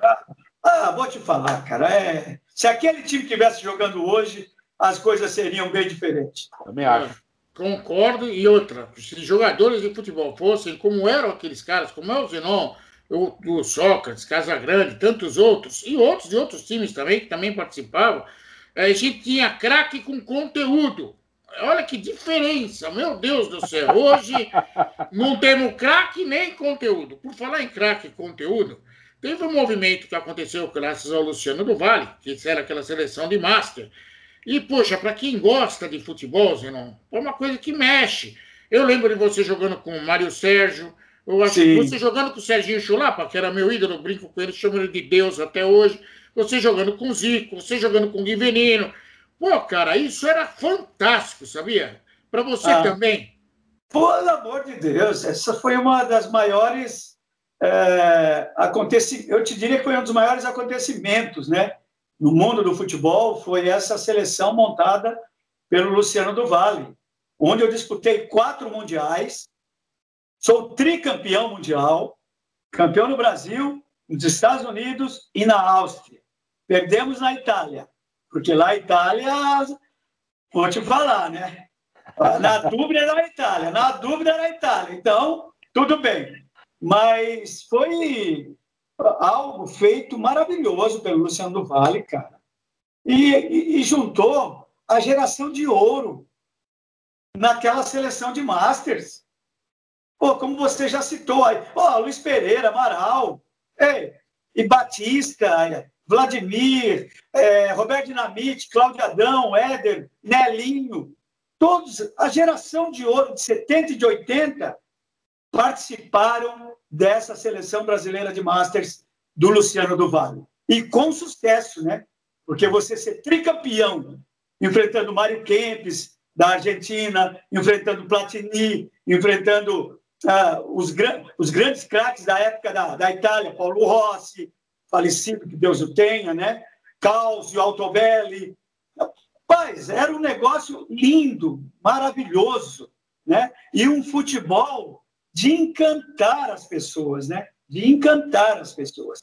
Ah, vou te falar, cara. É... Se aquele time tivesse jogando hoje, as coisas seriam bem diferentes. Também acho. Concordo. E outra, se jogadores de futebol fossem como eram aqueles caras, como é o Zenon, o, o Sócrates, Casagrande, tantos outros, e outros de outros times também, que também participavam, a gente tinha craque com conteúdo. Olha que diferença, meu Deus do céu. Hoje não temos craque nem conteúdo. Por falar em craque e conteúdo, teve um movimento que aconteceu graças ao Luciano do Vale, que era aquela seleção de Master, e, poxa, para quem gosta de futebol, Zenon, é uma coisa que mexe. Eu lembro de você jogando com o Mário Sérgio, eu acho que você jogando com o Serginho Chulapa, que era meu ídolo, eu brinco com ele, chamo ele de Deus até hoje. Você jogando com o Zico, você jogando com o Guivenino. Pô, cara, isso era fantástico, sabia? Para você ah, também. Pelo amor de Deus, essa foi uma das maiores é, acontecimentos. Eu te diria que foi um dos maiores acontecimentos, né? No mundo do futebol foi essa seleção montada pelo Luciano do Vale, onde eu disputei quatro mundiais, sou tricampeão mundial, campeão no Brasil, nos Estados Unidos e na Áustria. Perdemos na Itália, porque lá a Itália, vou te falar, né? Na dúvida era a Itália, na dúvida era a Itália. Então, tudo bem. Mas foi algo feito maravilhoso pelo Luciano do Vale, cara. E, e, e, juntou a geração de ouro naquela seleção de Masters. Pô, como você já citou aí, ó, Luiz Pereira, Amaral, ei, e Batista, Vladimir, é, Roberto Dinamite, Cláudio Adão, Éder, Nelinho, todos, a geração de ouro de 70 e de 80 participaram dessa seleção brasileira de Masters do Luciano do Vale. E com sucesso, né? Porque você ser tricampeão, enfrentando Mário Kempes, da Argentina, enfrentando Platini, enfrentando uh, os, gran os, grandes craques da época da, da, Itália, Paulo Rossi, falecido, que Deus o tenha, né? Causio Altobelli. Rapaz, era um negócio lindo, maravilhoso, né? E um futebol de encantar as pessoas, né? De encantar as pessoas.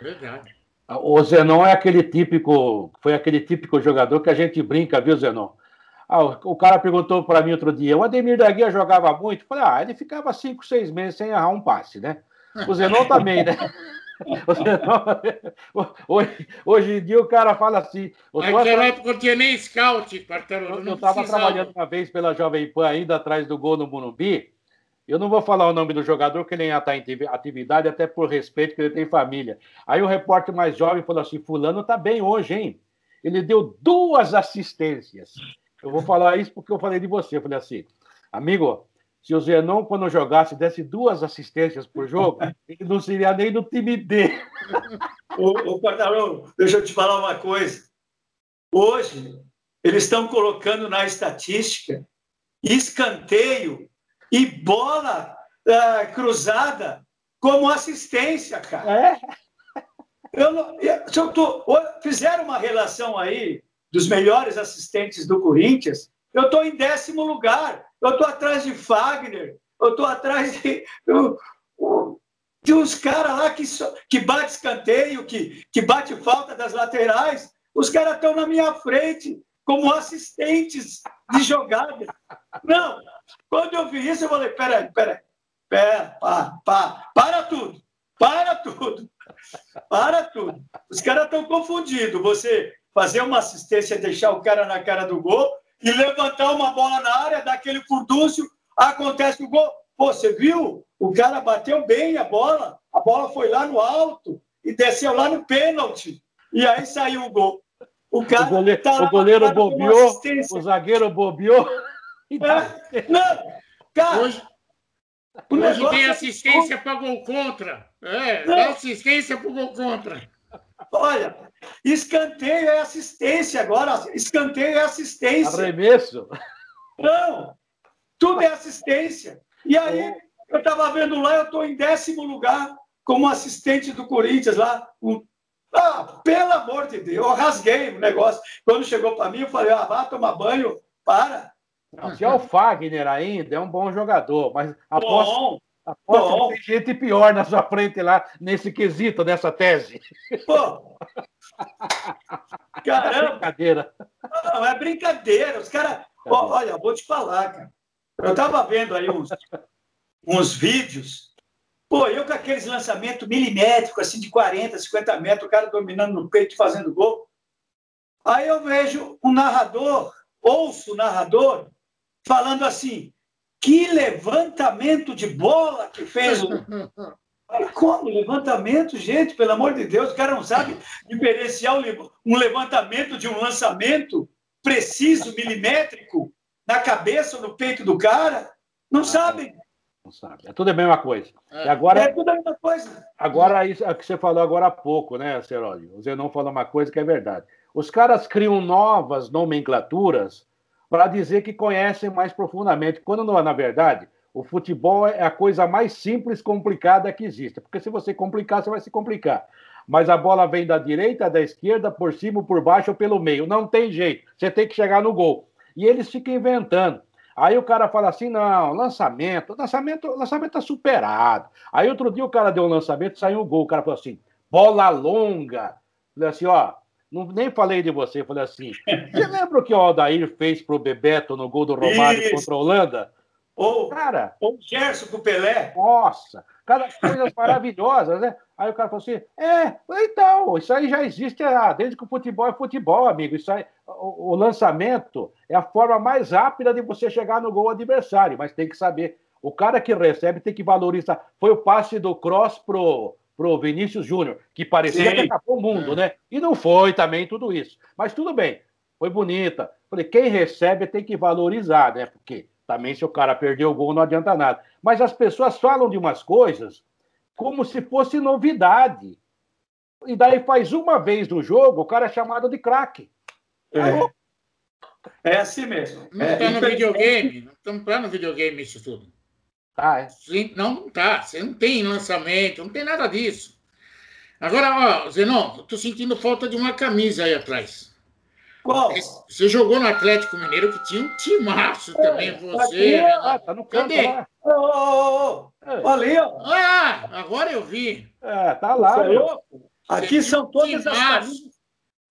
Verdade. O Zenon é aquele típico, foi aquele típico jogador que a gente brinca, viu, Zenon? Ah, o cara perguntou para mim outro dia, o Ademir da Guia jogava muito? Eu falei, ah, ele ficava cinco, seis meses sem errar um passe, né? O Zenon também, né? Zenon, hoje, hoje em dia o cara fala assim. Naquela época não tinha nem scout, Eu estava trabalhando uma vez pela Jovem Pan, ainda atrás do gol no Morumbi. Eu não vou falar o nome do jogador, que nem está em atividade, até por respeito, que ele tem família. Aí o repórter mais jovem falou assim: Fulano está bem hoje, hein? Ele deu duas assistências. Eu vou falar isso porque eu falei de você. Eu falei assim, amigo, se o Zenon, quando jogasse, desse duas assistências por jogo, <laughs> ele não seria nem no time D. ô, ô deixa eu te falar uma coisa. Hoje, eles estão colocando na estatística escanteio e bola uh, cruzada como assistência, cara. É? Eu, não, eu tô, fizeram uma relação aí dos melhores assistentes do Corinthians, eu estou em décimo lugar. Eu estou atrás de Fagner, eu estou atrás de, de uns caras lá que, que bate escanteio, que, que bate falta das laterais. Os caras estão na minha frente como assistentes de jogada. Não, quando eu vi isso, eu falei: peraí, peraí, pera, pá, pá, para tudo, para tudo, para tudo. Os caras estão confundidos. Você fazer uma assistência, deixar o cara na cara do gol e levantar uma bola na área, dar aquele furdúncio, acontece o gol. Pô, você viu? O cara bateu bem a bola, a bola foi lá no alto e desceu lá no pênalti. E aí saiu o gol. O, cara o goleiro, tá o goleiro bobeou, o zagueiro bobeou. <laughs> É, não, cara. Hoje, hoje tem é assistência para gol contra. É, dá assistência para gol contra. Olha, escanteio é assistência agora. Escanteio é assistência. Arremesso. Não, tudo é assistência. E aí, eu estava vendo lá, eu estou em décimo lugar como assistente do Corinthians lá. Ah, pelo amor de Deus, eu rasguei o negócio. Quando chegou para mim, eu falei, ah, vá tomar banho, para. Não, se é o Fagner ainda, é um bom jogador, mas aposto, Aposto que tem gente pior na sua frente lá, nesse quesito, nessa tese. Pô! Caramba! É brincadeira. Não, é brincadeira. Os caras. Olha, vou te falar, cara. Eu estava vendo aí uns, uns vídeos. Pô, eu com aqueles lançamentos milimétricos, assim, de 40, 50 metros, o cara dominando no peito fazendo gol. Aí eu vejo um narrador, ouço o narrador, falando assim: que levantamento de bola que fez o. <laughs> Como levantamento, gente, pelo amor de Deus, o cara não sabe diferenciar um levantamento de um lançamento preciso, milimétrico, na cabeça ou no peito do cara. Não sabem. Não sabe. É tudo a mesma coisa. É. E agora, é tudo a mesma coisa. Agora, isso é o que você falou agora há pouco, né, Seródio? O Zenon falou uma coisa que é verdade. Os caras criam novas nomenclaturas para dizer que conhecem mais profundamente, quando na verdade o futebol é a coisa mais simples complicada que existe, porque se você complicar, você vai se complicar. Mas a bola vem da direita, da esquerda, por cima, por baixo ou pelo meio. Não tem jeito. Você tem que chegar no gol. E eles ficam inventando. Aí o cara fala assim: não, lançamento, lançamento, lançamento tá superado. Aí outro dia o cara deu um lançamento, saiu um gol. O cara falou assim: bola longa. Falei assim: ó, não, nem falei de você, falei assim. <laughs> Você lembra o que o Aldair fez pro Bebeto no gol do Romário Isso. contra a Holanda? Ou, cara, ou o Gerson com o Pelé. Nossa, cada coisas maravilhosas, né? Aí o cara falou assim: é, então, isso aí já existe ah, desde que o futebol é futebol, amigo. Isso aí, o, o lançamento é a forma mais rápida de você chegar no gol adversário, mas tem que saber O cara que recebe tem que valorizar. Foi o passe do Cross pro, pro Vinícius Júnior, que parecia Sim. que acabou o mundo, né? E não foi também tudo isso. Mas tudo bem, foi bonita. Falei, quem recebe tem que valorizar, né? Porque também se o cara perder o gol não adianta nada. Mas as pessoas falam de umas coisas como se fosse novidade. E daí faz uma vez no jogo, o cara é chamado de craque. É. é assim mesmo. Não está é, no videogame. Não estamos tá no videogame isso tudo. Ah, é? Sim, não, não tá. Você não tem lançamento, não tem nada disso. Agora, ó, Zenon, tô sentindo falta de uma camisa aí atrás. Qual? Você jogou no Atlético Mineiro que tinha um timaço é, também, tá você. Aqui, né? ah, tá no canto Cadê? lá. Oh, oh, oh. Ali, ó. Ah, agora eu vi. É, tá lá. Aqui são todas as camisas.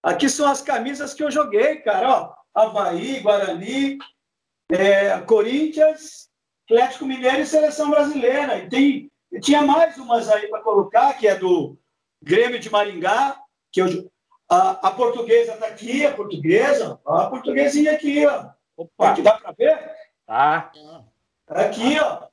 Aqui são as camisas que eu joguei, cara. Ó, Havaí, Guarani, é, Corinthians, Atlético Mineiro e Seleção Brasileira. E tem, tinha mais umas aí para colocar, que é do Grêmio de Maringá, que eu, a, a portuguesa está aqui, a portuguesa, a portuguesinha aqui, ó. Opa. Aqui dá para ver? Ah. Aqui, ó.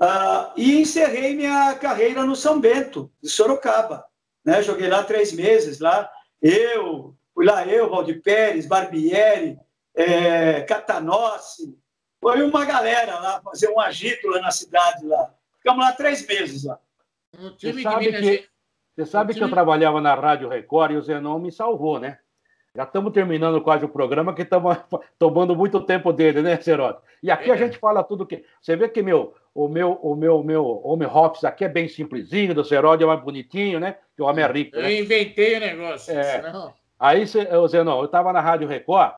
Ah, e encerrei minha carreira no São Bento, de Sorocaba. Né? Joguei lá três meses, lá. Eu, fui lá eu, Valdir Pérez, Barbieri, é, Catanossi. Foi uma galera lá fazer um agito lá na cidade. lá. Ficamos lá três meses lá. Um time Você sabe que, você sabe que eu trabalhava na Rádio Record e o Zenon me salvou, né? Já estamos terminando quase o programa, que estamos <laughs> tomando muito tempo dele, né, Cerote? E aqui é. a gente fala tudo que. Você vê que meu, o meu, o meu, meu Home Hops aqui é bem simplesinho, do Cerote é mais bonitinho, né? Que o homem é rico. Né? Eu inventei o negócio. É. Senão... Aí, Zenon, eu estava na Rádio Record,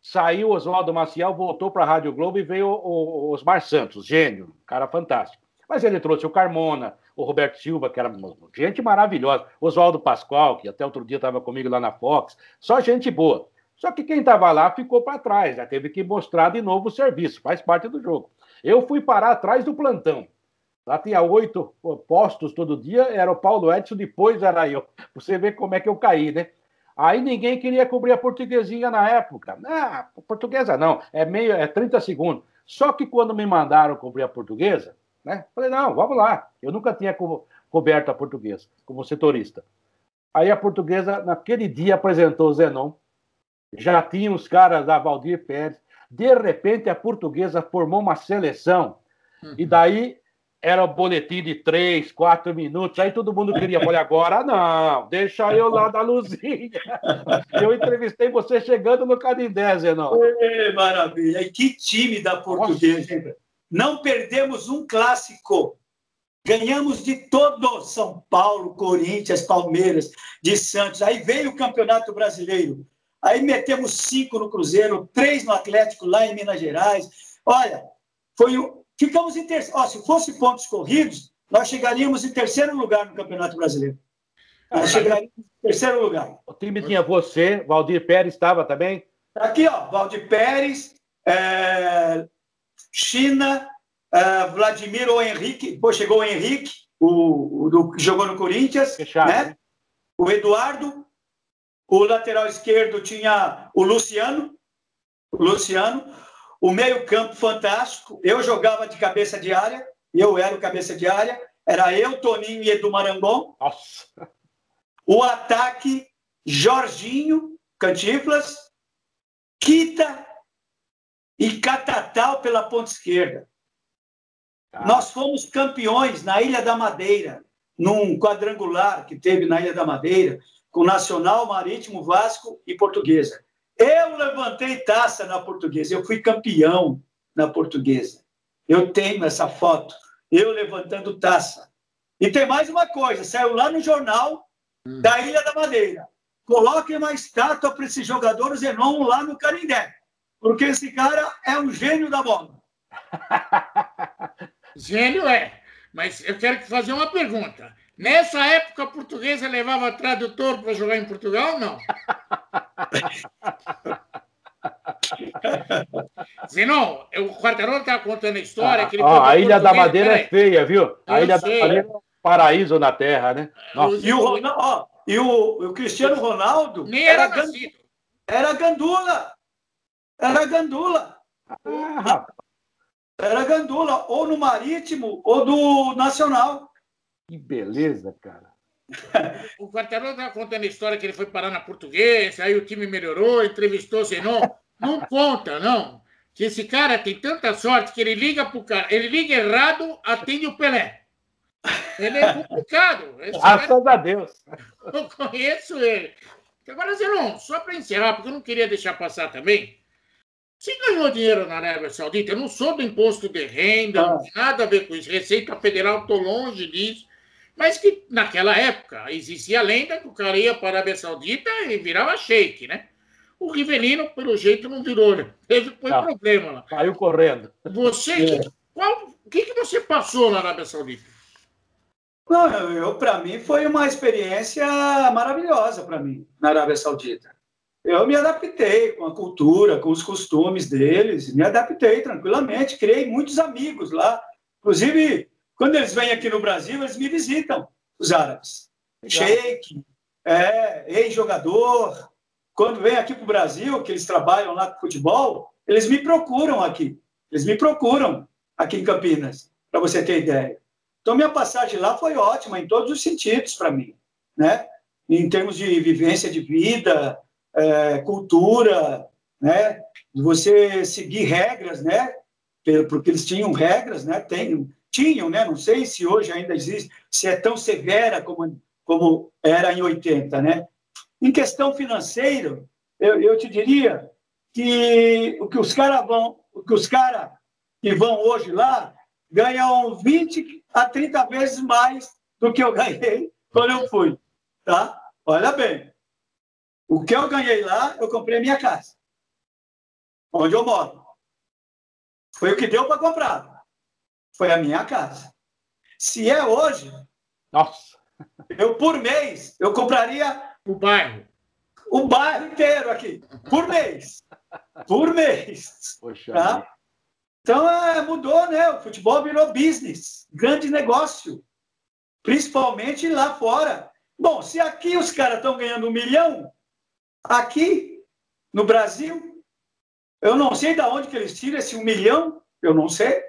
saiu Oswaldo Maciel, voltou para a Rádio Globo e veio o, o Osmar Santos, gênio, cara fantástico. Mas ele trouxe o Carmona, o Roberto Silva, que era gente maravilhosa, Oswaldo Pascoal, que até outro dia estava comigo lá na Fox, só gente boa. Só que quem estava lá ficou para trás, já teve que mostrar de novo o serviço, faz parte do jogo. Eu fui parar atrás do plantão. Lá tinha oito postos todo dia, era o Paulo Edson, depois era eu. <laughs> Você vê como é que eu caí, né? Aí ninguém queria cobrir a portuguesia na época. Ah, portuguesa não, é meio, é 30 segundos. Só que quando me mandaram cobrir a portuguesa, né? Falei, não, vamos lá. Eu nunca tinha co coberto a portuguesa como setorista. Aí a portuguesa, naquele dia, apresentou o Zenon. Já tinha os caras da Valdir Pérez. De repente, a portuguesa formou uma seleção. Uhum. E daí era o boletim de três, quatro minutos. Aí todo mundo queria. Falei, agora não, deixa eu lá da luzinha. <laughs> Eu entrevistei você chegando no Canindé, Zenon. maravilha. E que time da portuguesa, hein? Não perdemos um clássico. Ganhamos de todo São Paulo, Corinthians, Palmeiras, de Santos. Aí veio o Campeonato Brasileiro. Aí metemos cinco no Cruzeiro, três no Atlético lá em Minas Gerais. Olha, foi o... ficamos em terceiro. Oh, se fosse pontos corridos, nós chegaríamos em terceiro lugar no Campeonato Brasileiro. Nós chegaríamos em terceiro lugar. O time tinha você, Valdir Pérez estava também? Aqui, ó, Valdir Pérez, é... China, uh, Vladimir ou Henrique, depois chegou o Henrique, o, o do, que jogou no Corinthians, Fechado, né? né? o Eduardo, o lateral esquerdo tinha o Luciano, o Luciano, o meio-campo fantástico. Eu jogava de cabeça de área, eu era o cabeça de área, era eu, Toninho e Edu Marangon. Nossa. O ataque, Jorginho, Cantiflas, Quita e Catatal pela ponta esquerda. Ah. Nós fomos campeões na Ilha da Madeira, num quadrangular que teve na Ilha da Madeira, com Nacional, Marítimo, Vasco e Portuguesa. Eu levantei taça na Portuguesa, eu fui campeão na Portuguesa. Eu tenho essa foto, eu levantando taça. E tem mais uma coisa, saiu lá no jornal hum. da Ilha da Madeira. Coloquem uma estátua para esse jogador Zenon lá no Canindé porque esse cara é um gênio da bola. <laughs> gênio é, mas eu quero fazer uma pergunta. Nessa época, a portuguesa levava tradutor para jogar em Portugal ou não? <laughs> Zenon, o Quartarolo estava contando a história. Ah, que ele a Ilha da Madeira é feia, viu? A Ilha sei. da Madeira é um paraíso na Terra, né? E o, ó, e o, o Cristiano Ronaldo Nem era, era, era gandula. Era gandula. Ah, Era gandula, ou no Marítimo, ou do Nacional. Que beleza, cara. <laughs> O Quartarolo estava contando a história que ele foi parar na Portuguesa, aí o time melhorou, entrevistou o Zenon. Não conta, não. Que esse cara tem tanta sorte que ele liga pro cara, ele liga errado, atende o Pelé. Ele é complicado. Graças cara, a Deus. Eu conheço ele. Agora, Zenon, só para encerrar, porque eu não queria deixar passar também. Você ganhou dinheiro na Arábia Saudita? Eu não sou do imposto de renda, ah. não tem nada a ver com isso. Receita Federal, estou longe disso. Mas que naquela época existia a lenda que o cara ia para a Arábia Saudita e virava shake, né? O Rivelino, pelo jeito, não virou, né? Teve foi não, problema lá. Caiu correndo. Você, é. qual, o que, que você passou na Arábia Saudita? Não, eu, para mim foi uma experiência maravilhosa para mim na Arábia Saudita. Eu me adaptei com a cultura, com os costumes deles, me adaptei tranquilamente, criei muitos amigos lá. Inclusive, quando eles vêm aqui no Brasil, eles me visitam, os árabes. Sheik, é, ex-jogador. Quando vem aqui para o Brasil, que eles trabalham lá com futebol, eles me procuram aqui. Eles me procuram aqui em Campinas, para você ter ideia. Então, minha passagem lá foi ótima em todos os sentidos para mim, né? Em termos de vivência de vida, é, cultura, né? Você seguir regras, né? Porque eles tinham regras, né? Tem, tinham, né? Não sei se hoje ainda existe, se é tão severa como, como era em 80, né? Em questão financeira, eu, eu te diria que o que os caras vão, o que os caras que vão hoje lá ganham 20 a 30 vezes mais do que eu ganhei <laughs> quando eu fui, tá? Olha bem, o que eu ganhei lá, eu comprei minha casa, onde eu moro. Foi o que deu para comprar. Foi a minha casa. Se é hoje, nossa, eu por mês eu compraria o bairro, o bairro inteiro aqui, por mês, por mês. Poxa. Tá? Então, é, mudou, né? O futebol virou business, grande negócio, principalmente lá fora. Bom, se aqui os caras estão ganhando um milhão, aqui no Brasil, eu não sei de onde que eles tiram esse um milhão, eu não sei,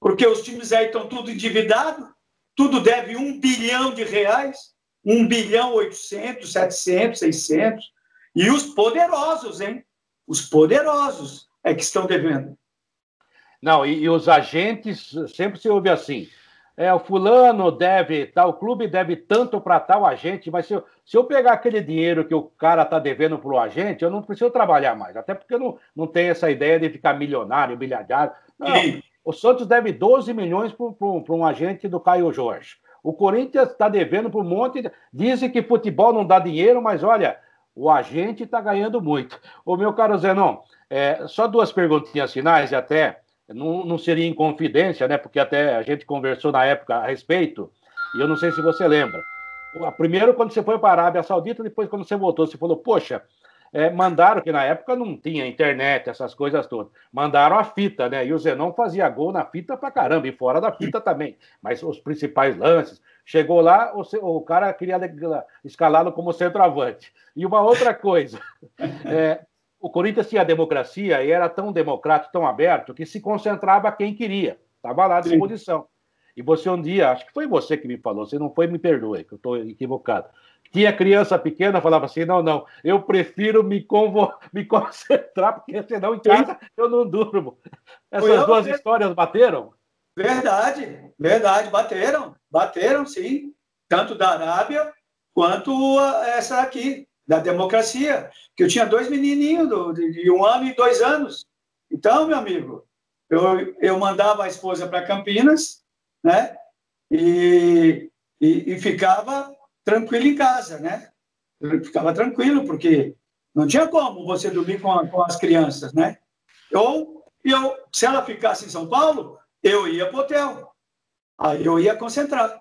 porque os times aí estão tudo endividados, tudo deve um bilhão de reais, um bilhão oitocentos, setecentos, seiscentos, e os poderosos, hein? Os poderosos é que estão devendo. Não, e, e, os agentes, sempre se ouve assim. É, o fulano deve, tal clube deve tanto para tal agente, mas se eu, se eu pegar aquele dinheiro que o cara está devendo para o agente, eu não preciso trabalhar mais, até porque eu não, não tenho essa ideia de ficar milionário, bilhardário. Não, o Santos deve 12 milhões para um agente do Caio Jorge. O Corinthians está devendo por um monte. Dizem que futebol não dá dinheiro, mas olha, o agente está ganhando muito. O meu caro Zenon, é, só duas perguntinhas finais e até não, não seria em confidência, né? Porque até a gente conversou na época a respeito, e eu não sei se você lembra. Primeiro, quando você foi para a Arábia Saudita, depois, quando você voltou, você falou, poxa, é, mandaram, que na época não tinha internet, essas coisas todas, mandaram a fita, né? E o Zenon fazia gol na fita pra caramba, e fora da fita também. Mas os principais lances. Chegou lá, o, o cara queria escalá-lo como centroavante. E uma outra coisa, <laughs> é, o Corinthians tinha democracia e era tão democrático, tão aberto, que se concentrava quem queria. Estava lá à disposição. E você um dia, acho que foi você que me falou, se não foi, me perdoe, que eu estou equivocado. Tinha criança pequena, falava assim: não, não, eu prefiro me, convo... <laughs> me concentrar, porque senão em casa eu não durmo. Essas duas histórias bateram? Verdade, verdade, bateram, bateram sim, tanto da Arábia quanto essa aqui da democracia, que eu tinha dois menininhos do, de um ano e dois anos. Então, meu amigo, eu, eu mandava a esposa para Campinas, né? E, e, e, ficava tranquilo em casa, né? Ficava tranquilo, porque não tinha como você dormir com, a, com as crianças, né? Ou eu, se ela ficasse em São Paulo, eu ia para o hotel. Aí eu ia concentrar.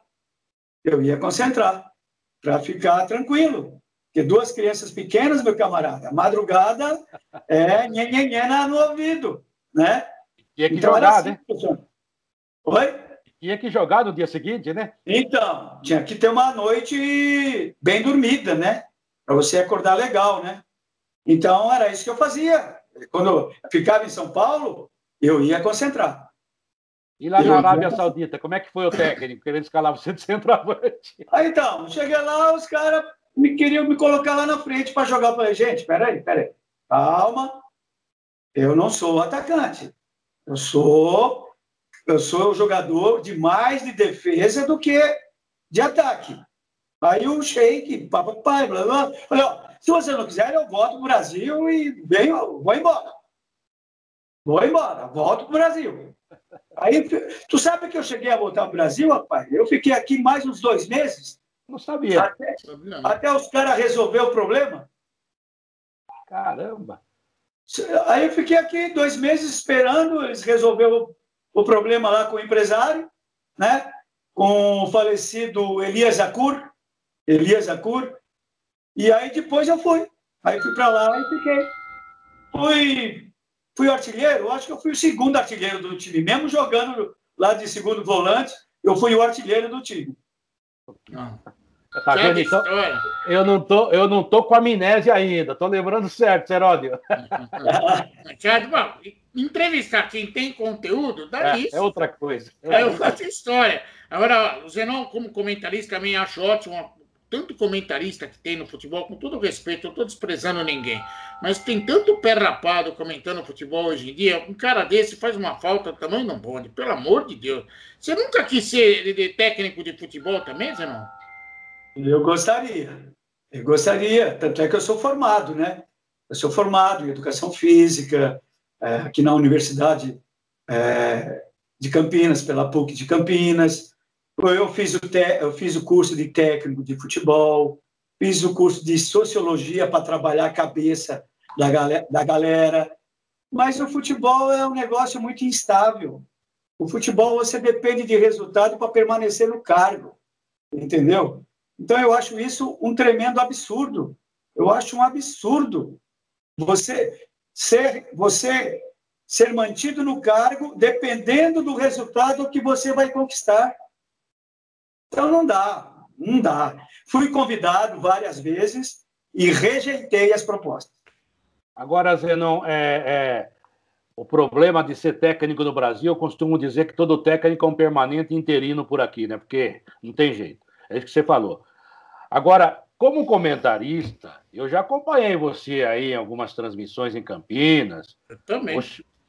Eu ia concentrar para ficar tranquilo. Porque duas crianças pequenas, meu camarada, madrugada é nhenhenhé no ouvido, né? Tinha que então, jogar, assim, né? Oi? Tinha que jogar no dia seguinte, né? Então, tinha que ter uma noite bem dormida, né? Para você acordar legal, né? Então, era isso que eu fazia. Quando eu ficava em São Paulo, eu ia concentrar. E lá eu, na Arábia Saudita, como é que foi o técnico querendo escalar você de centroavante? Aí então, cheguei lá, os caras me queriam me colocar lá na frente para jogar. Eu falei, gente, peraí, peraí, calma, eu não sou atacante. Eu sou eu sou o jogador de mais de defesa do que de ataque. Aí o Sheik, papai, blá, blá, falei, ó, se você não quiser, eu volto para o Brasil e venho, vou embora. Vou embora, volto para o Brasil. Aí, tu sabe que eu cheguei a voltar para o Brasil, rapaz? Eu fiquei aqui mais uns dois meses. Não sabia. Até, até os caras resolver o problema. Caramba! Aí eu fiquei aqui dois meses esperando eles resolveram o problema lá com o empresário, né? com o falecido Elias Acur, Elias Acur, e aí depois eu fui. Aí fui para lá e fiquei. Fui, fui artilheiro, acho que eu fui o segundo artilheiro do time. Mesmo jogando lá de segundo volante, eu fui o artilheiro do time. Ah. Tá vendo? Então, eu não tô, eu não tô com amnésia ainda. Tô lembrando certo, Seródio. <laughs> Tiago, entrevistar quem tem conteúdo, dá é, isso. É outra coisa. É, outra história. Agora, o Zenon, como comentarista, também acho ótimo. Tanto comentarista que tem no futebol, com todo respeito, eu estou desprezando ninguém. Mas tem tanto pé rapado comentando futebol hoje em dia. Um cara desse faz uma falta tamanho não pode, pelo amor de Deus. Você nunca quis ser técnico de futebol também, Zenon? Eu gostaria. Eu gostaria. Tanto é que eu sou formado, né? Eu sou formado em educação física, é, aqui na Universidade é, de Campinas, pela PUC de Campinas. Eu fiz, o te, eu fiz o curso de técnico de futebol, fiz o curso de sociologia para trabalhar a cabeça da galera, da galera. Mas o futebol é um negócio muito instável. O futebol você depende de resultado para permanecer no cargo, entendeu? Então, eu acho isso um tremendo absurdo. Eu acho um absurdo você ser, você ser mantido no cargo dependendo do resultado que você vai conquistar. Então, não dá, não dá. Fui convidado várias vezes e rejeitei as propostas. Agora, Zenon, é, é, o problema de ser técnico no Brasil, eu costumo dizer que todo técnico é um permanente interino por aqui, né? Porque não tem jeito. É isso que você falou. Agora, como comentarista, eu já acompanhei você aí em algumas transmissões em Campinas. Eu também.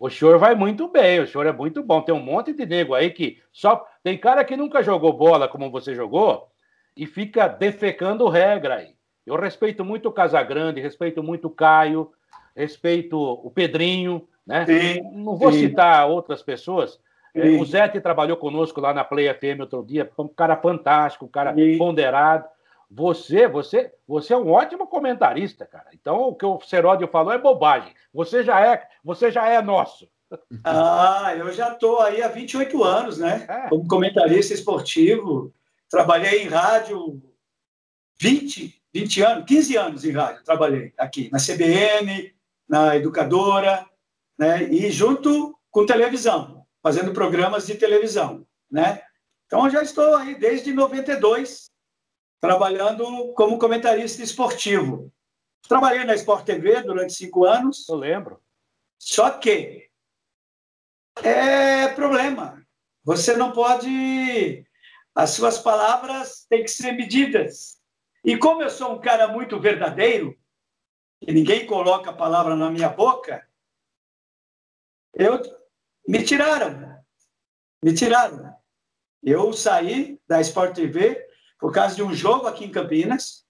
O senhor vai muito bem, o senhor é muito bom. Tem um monte de nego aí que só. Tem cara que nunca jogou bola como você jogou e fica defecando regra aí. Eu respeito muito o Casagrande, respeito muito o Caio, respeito o Pedrinho, né? Sim, Não vou sim. citar outras pessoas. É, o Zete trabalhou conosco lá na Play FM outro dia, um cara fantástico, um cara sim. ponderado. Você, você, você é um ótimo comentarista, cara. Então o que o Seródio falou é bobagem. Você já é, você já é nosso. <laughs> Ah, eu já estou aí há 28 anos, né? É. Como comentarista esportivo. Trabalhei em rádio 20, 20 anos, 15 anos em rádio. Trabalhei aqui na CBN, na Educadora, né? E junto com televisão, fazendo programas de televisão, né? Então eu já estou aí desde 92 trabalhando como comentarista esportivo. Trabalhei na Sport TV durante cinco anos. Eu lembro. Só que é problema. Você não pode. As suas palavras têm que ser medidas. E como eu sou um cara muito verdadeiro, e ninguém coloca a palavra na minha boca, eu me tiraram. Me tiraram. Eu saí da Sport TV por causa de um jogo aqui em Campinas,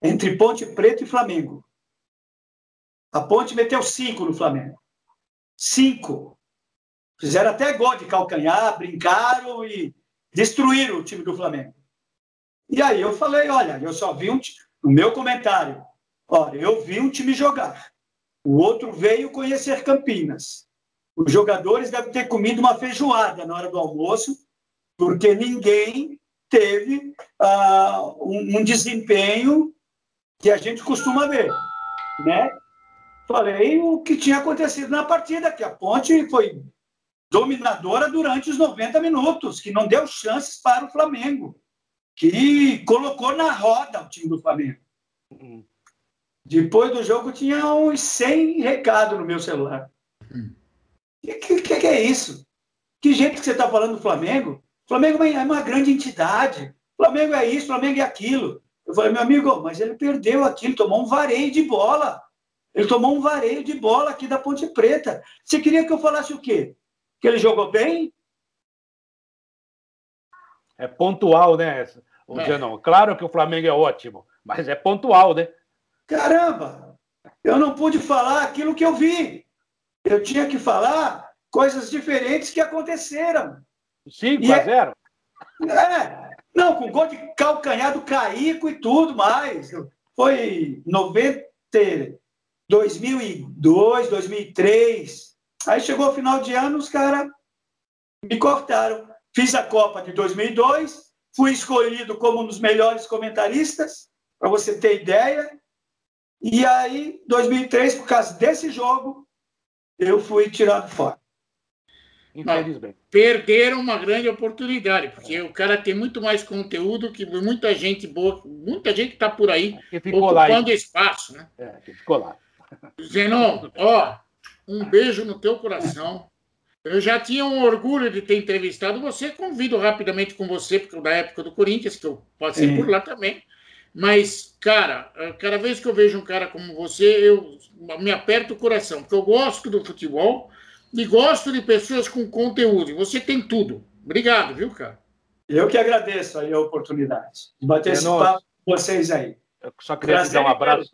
entre Ponte Preta e Flamengo. A Ponte meteu cinco no Flamengo. Cinco. Fizeram até gol de calcanhar, brincaram e destruíram o time do Flamengo. E aí eu falei, olha, eu só vi um no meu comentário, olha, eu vi um time jogar. O outro veio conhecer Campinas. Os jogadores devem ter comido uma feijoada na hora do almoço, porque ninguém teve uh, um, um, desempenho que a gente costuma ver, né? Falei o que tinha acontecido na partida, que a Ponte foi dominadora durante os 90 minutos, que não deu chances para o Flamengo, que colocou na roda o time do Flamengo. Uhum. Depois do jogo tinha uns 100 recados no meu celular. O uhum. que, que, que, é isso? que jeito que você está falando do Flamengo? O Flamengo é uma grande entidade. Flamengo é isso, Flamengo é aquilo. Eu falei, meu amigo, mas ele perdeu aqui, ele tomou um vareio de bola. Ele tomou um vareio de bola aqui da Ponte Preta. Você queria que eu falasse o quê? Que ele jogou bem? É pontual, né, o é. Genão? Claro que o Flamengo é ótimo, mas é pontual, né? Caramba! Eu não pude falar aquilo que eu vi. Eu tinha que falar coisas diferentes que aconteceram. 5 a 0? É, é, não, com gol de calcanhar do Caico e tudo mais. Foi 90, 2002, 2003. Aí chegou o final de ano, os caras me cortaram. Fiz a Copa de 2002, fui escolhido como um dos melhores comentaristas, para você ter ideia. E aí, 2003, por causa desse jogo, eu fui tirado fora. Infelizmente. Perderam uma grande oportunidade, porque o cara tem muito mais conteúdo que muita gente boa, muita gente está por aí ocupando lá, espaço, né? É, que ficou lá. Zenon, ó, um beijo no teu coração. Eu já tinha um orgulho de ter entrevistado você, convido rapidamente com você, porque da época do Corinthians, que eu passei por lá também. Mas, cara, cada vez que eu vejo um cara como você, eu me aperto o coração, porque eu gosto do futebol e gosto de pessoas com conteúdo. Você tem tudo. Obrigado, viu, cara? Eu que agradeço aí a oportunidade de bater é esse papo com vocês aí. Eu só queria Prazer te dar um abraço,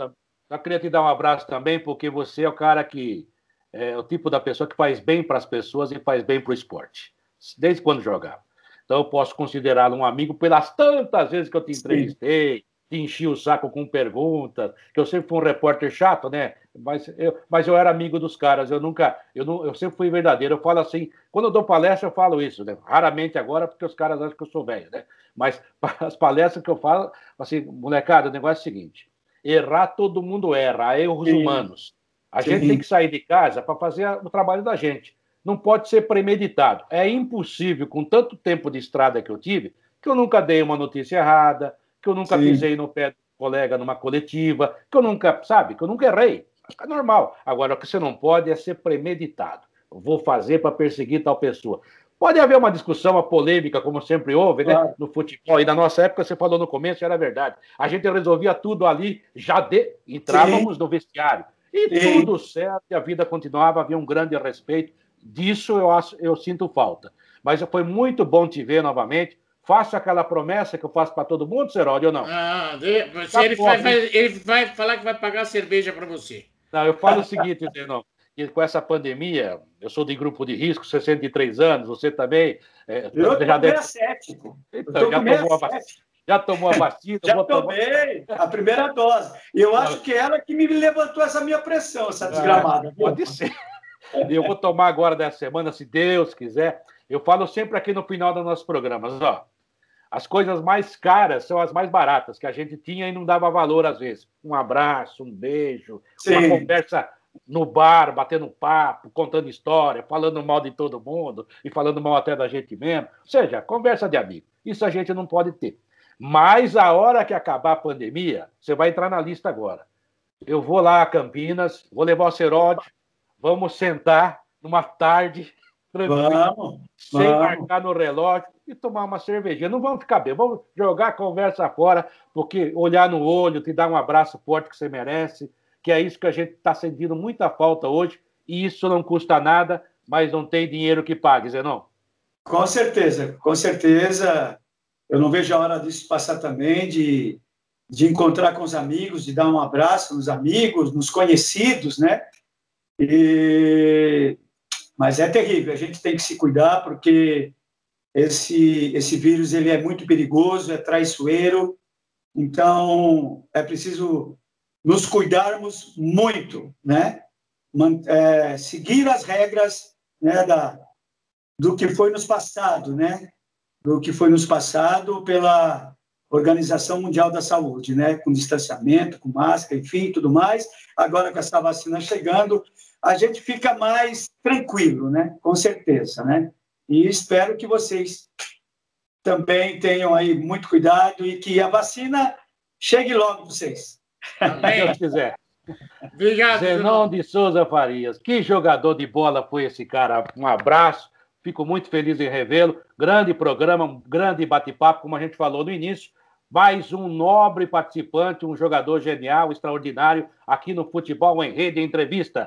só queria te dar um abraço também, porque você é o cara que é o tipo da pessoa que faz bem para as pessoas e faz bem para o esporte, desde quando jogava. Então, eu posso considerá-lo um amigo pelas tantas vezes que eu te entrevistei, Sim. Te enchi o saco com perguntas, que eu sempre fui um repórter chato, né? Mas eu, mas eu era amigo dos caras, eu nunca, eu, não, eu sempre fui verdadeiro. Eu falo assim, quando eu dou palestra, eu falo isso, né? Raramente agora, porque os caras acham que eu sou velho, né? Mas <laughs> as palestras que eu falo, assim, molecada, o negócio é o seguinte: errar todo mundo erra, erros Sim. humanos. A Sim. gente tem que sair de casa para fazer o trabalho da gente. Não pode ser premeditado. É impossível, com tanto tempo de estrada que eu tive, que eu nunca dei uma notícia errada, que eu nunca Sim. pisei no pé do colega numa coletiva, que eu nunca, sabe, que eu nunca errei. É normal. Agora, o que você não pode é ser premeditado. Eu vou fazer para perseguir tal pessoa. Pode haver uma discussão, uma polêmica, como sempre houve, né? Claro. No futebol. E na nossa época, você falou no começo, era verdade. A gente resolvia tudo ali, já de... entrávamos Sim. no vestiário. E Sim. tudo certo, e a vida continuava, havia um grande respeito. Disso eu, acho, eu sinto falta. Mas foi muito bom te ver novamente. Faço aquela promessa que eu faço para todo mundo, Serode, ou não? Ah, você, tá ele, vai, vai, ele vai falar que vai pagar cerveja para você. Não, eu falo o seguinte, <laughs> que com essa pandemia, eu sou de grupo de risco, 63 anos, você também. É, eu já deve... Então, já tomou, a vacina, já tomou a vacina? já tomei tomar... a primeira dose. E eu acho que ela que me levantou essa minha pressão, essa desgramada. Ah, pode ser. <laughs> Eu vou tomar agora dessa semana, se Deus quiser. Eu falo sempre aqui no final dos nossos programas, ó. As coisas mais caras são as mais baratas, que a gente tinha e não dava valor às vezes. Um abraço, um beijo, Sim. uma conversa no bar, batendo papo, contando história, falando mal de todo mundo e falando mal até da gente mesmo. Ou seja, conversa de amigo. Isso a gente não pode ter. Mas a hora que acabar a pandemia, você vai entrar na lista agora. Eu vou lá a Campinas, vou levar o Serode, vamos sentar numa tarde vamos, sem vamos. marcar no relógio e tomar uma cervejinha. Não vamos ficar bem, vamos jogar a conversa fora, porque olhar no olho, te dar um abraço forte que você merece, que é isso que a gente está sentindo muita falta hoje, e isso não custa nada, mas não tem dinheiro que pague, não? Com certeza, com certeza. Eu não vejo a hora disso passar também, de, de encontrar com os amigos, de dar um abraço nos amigos, nos conhecidos, né? E... Mas é terrível, a gente tem que se cuidar, porque esse, esse vírus ele é muito perigoso, é traiçoeiro, então é preciso nos cuidarmos muito, né? É, seguir as regras né, da, do que foi nos passado, né? Do que foi nos passado pela Organização Mundial da Saúde, né? Com distanciamento, com máscara, enfim, tudo mais. Agora com essa vacina chegando, a gente fica mais tranquilo, né? Com certeza, né? E espero que vocês também tenham aí muito cuidado e que a vacina chegue logo para vocês. Se Deus quiser. Obrigado. Zenon de Souza Farias. Que jogador de bola foi esse cara? Um abraço. Fico muito feliz em revê-lo. Grande programa, um grande bate-papo, como a gente falou no início. Mais um nobre participante, um jogador genial, extraordinário, aqui no Futebol em Rede Entrevista.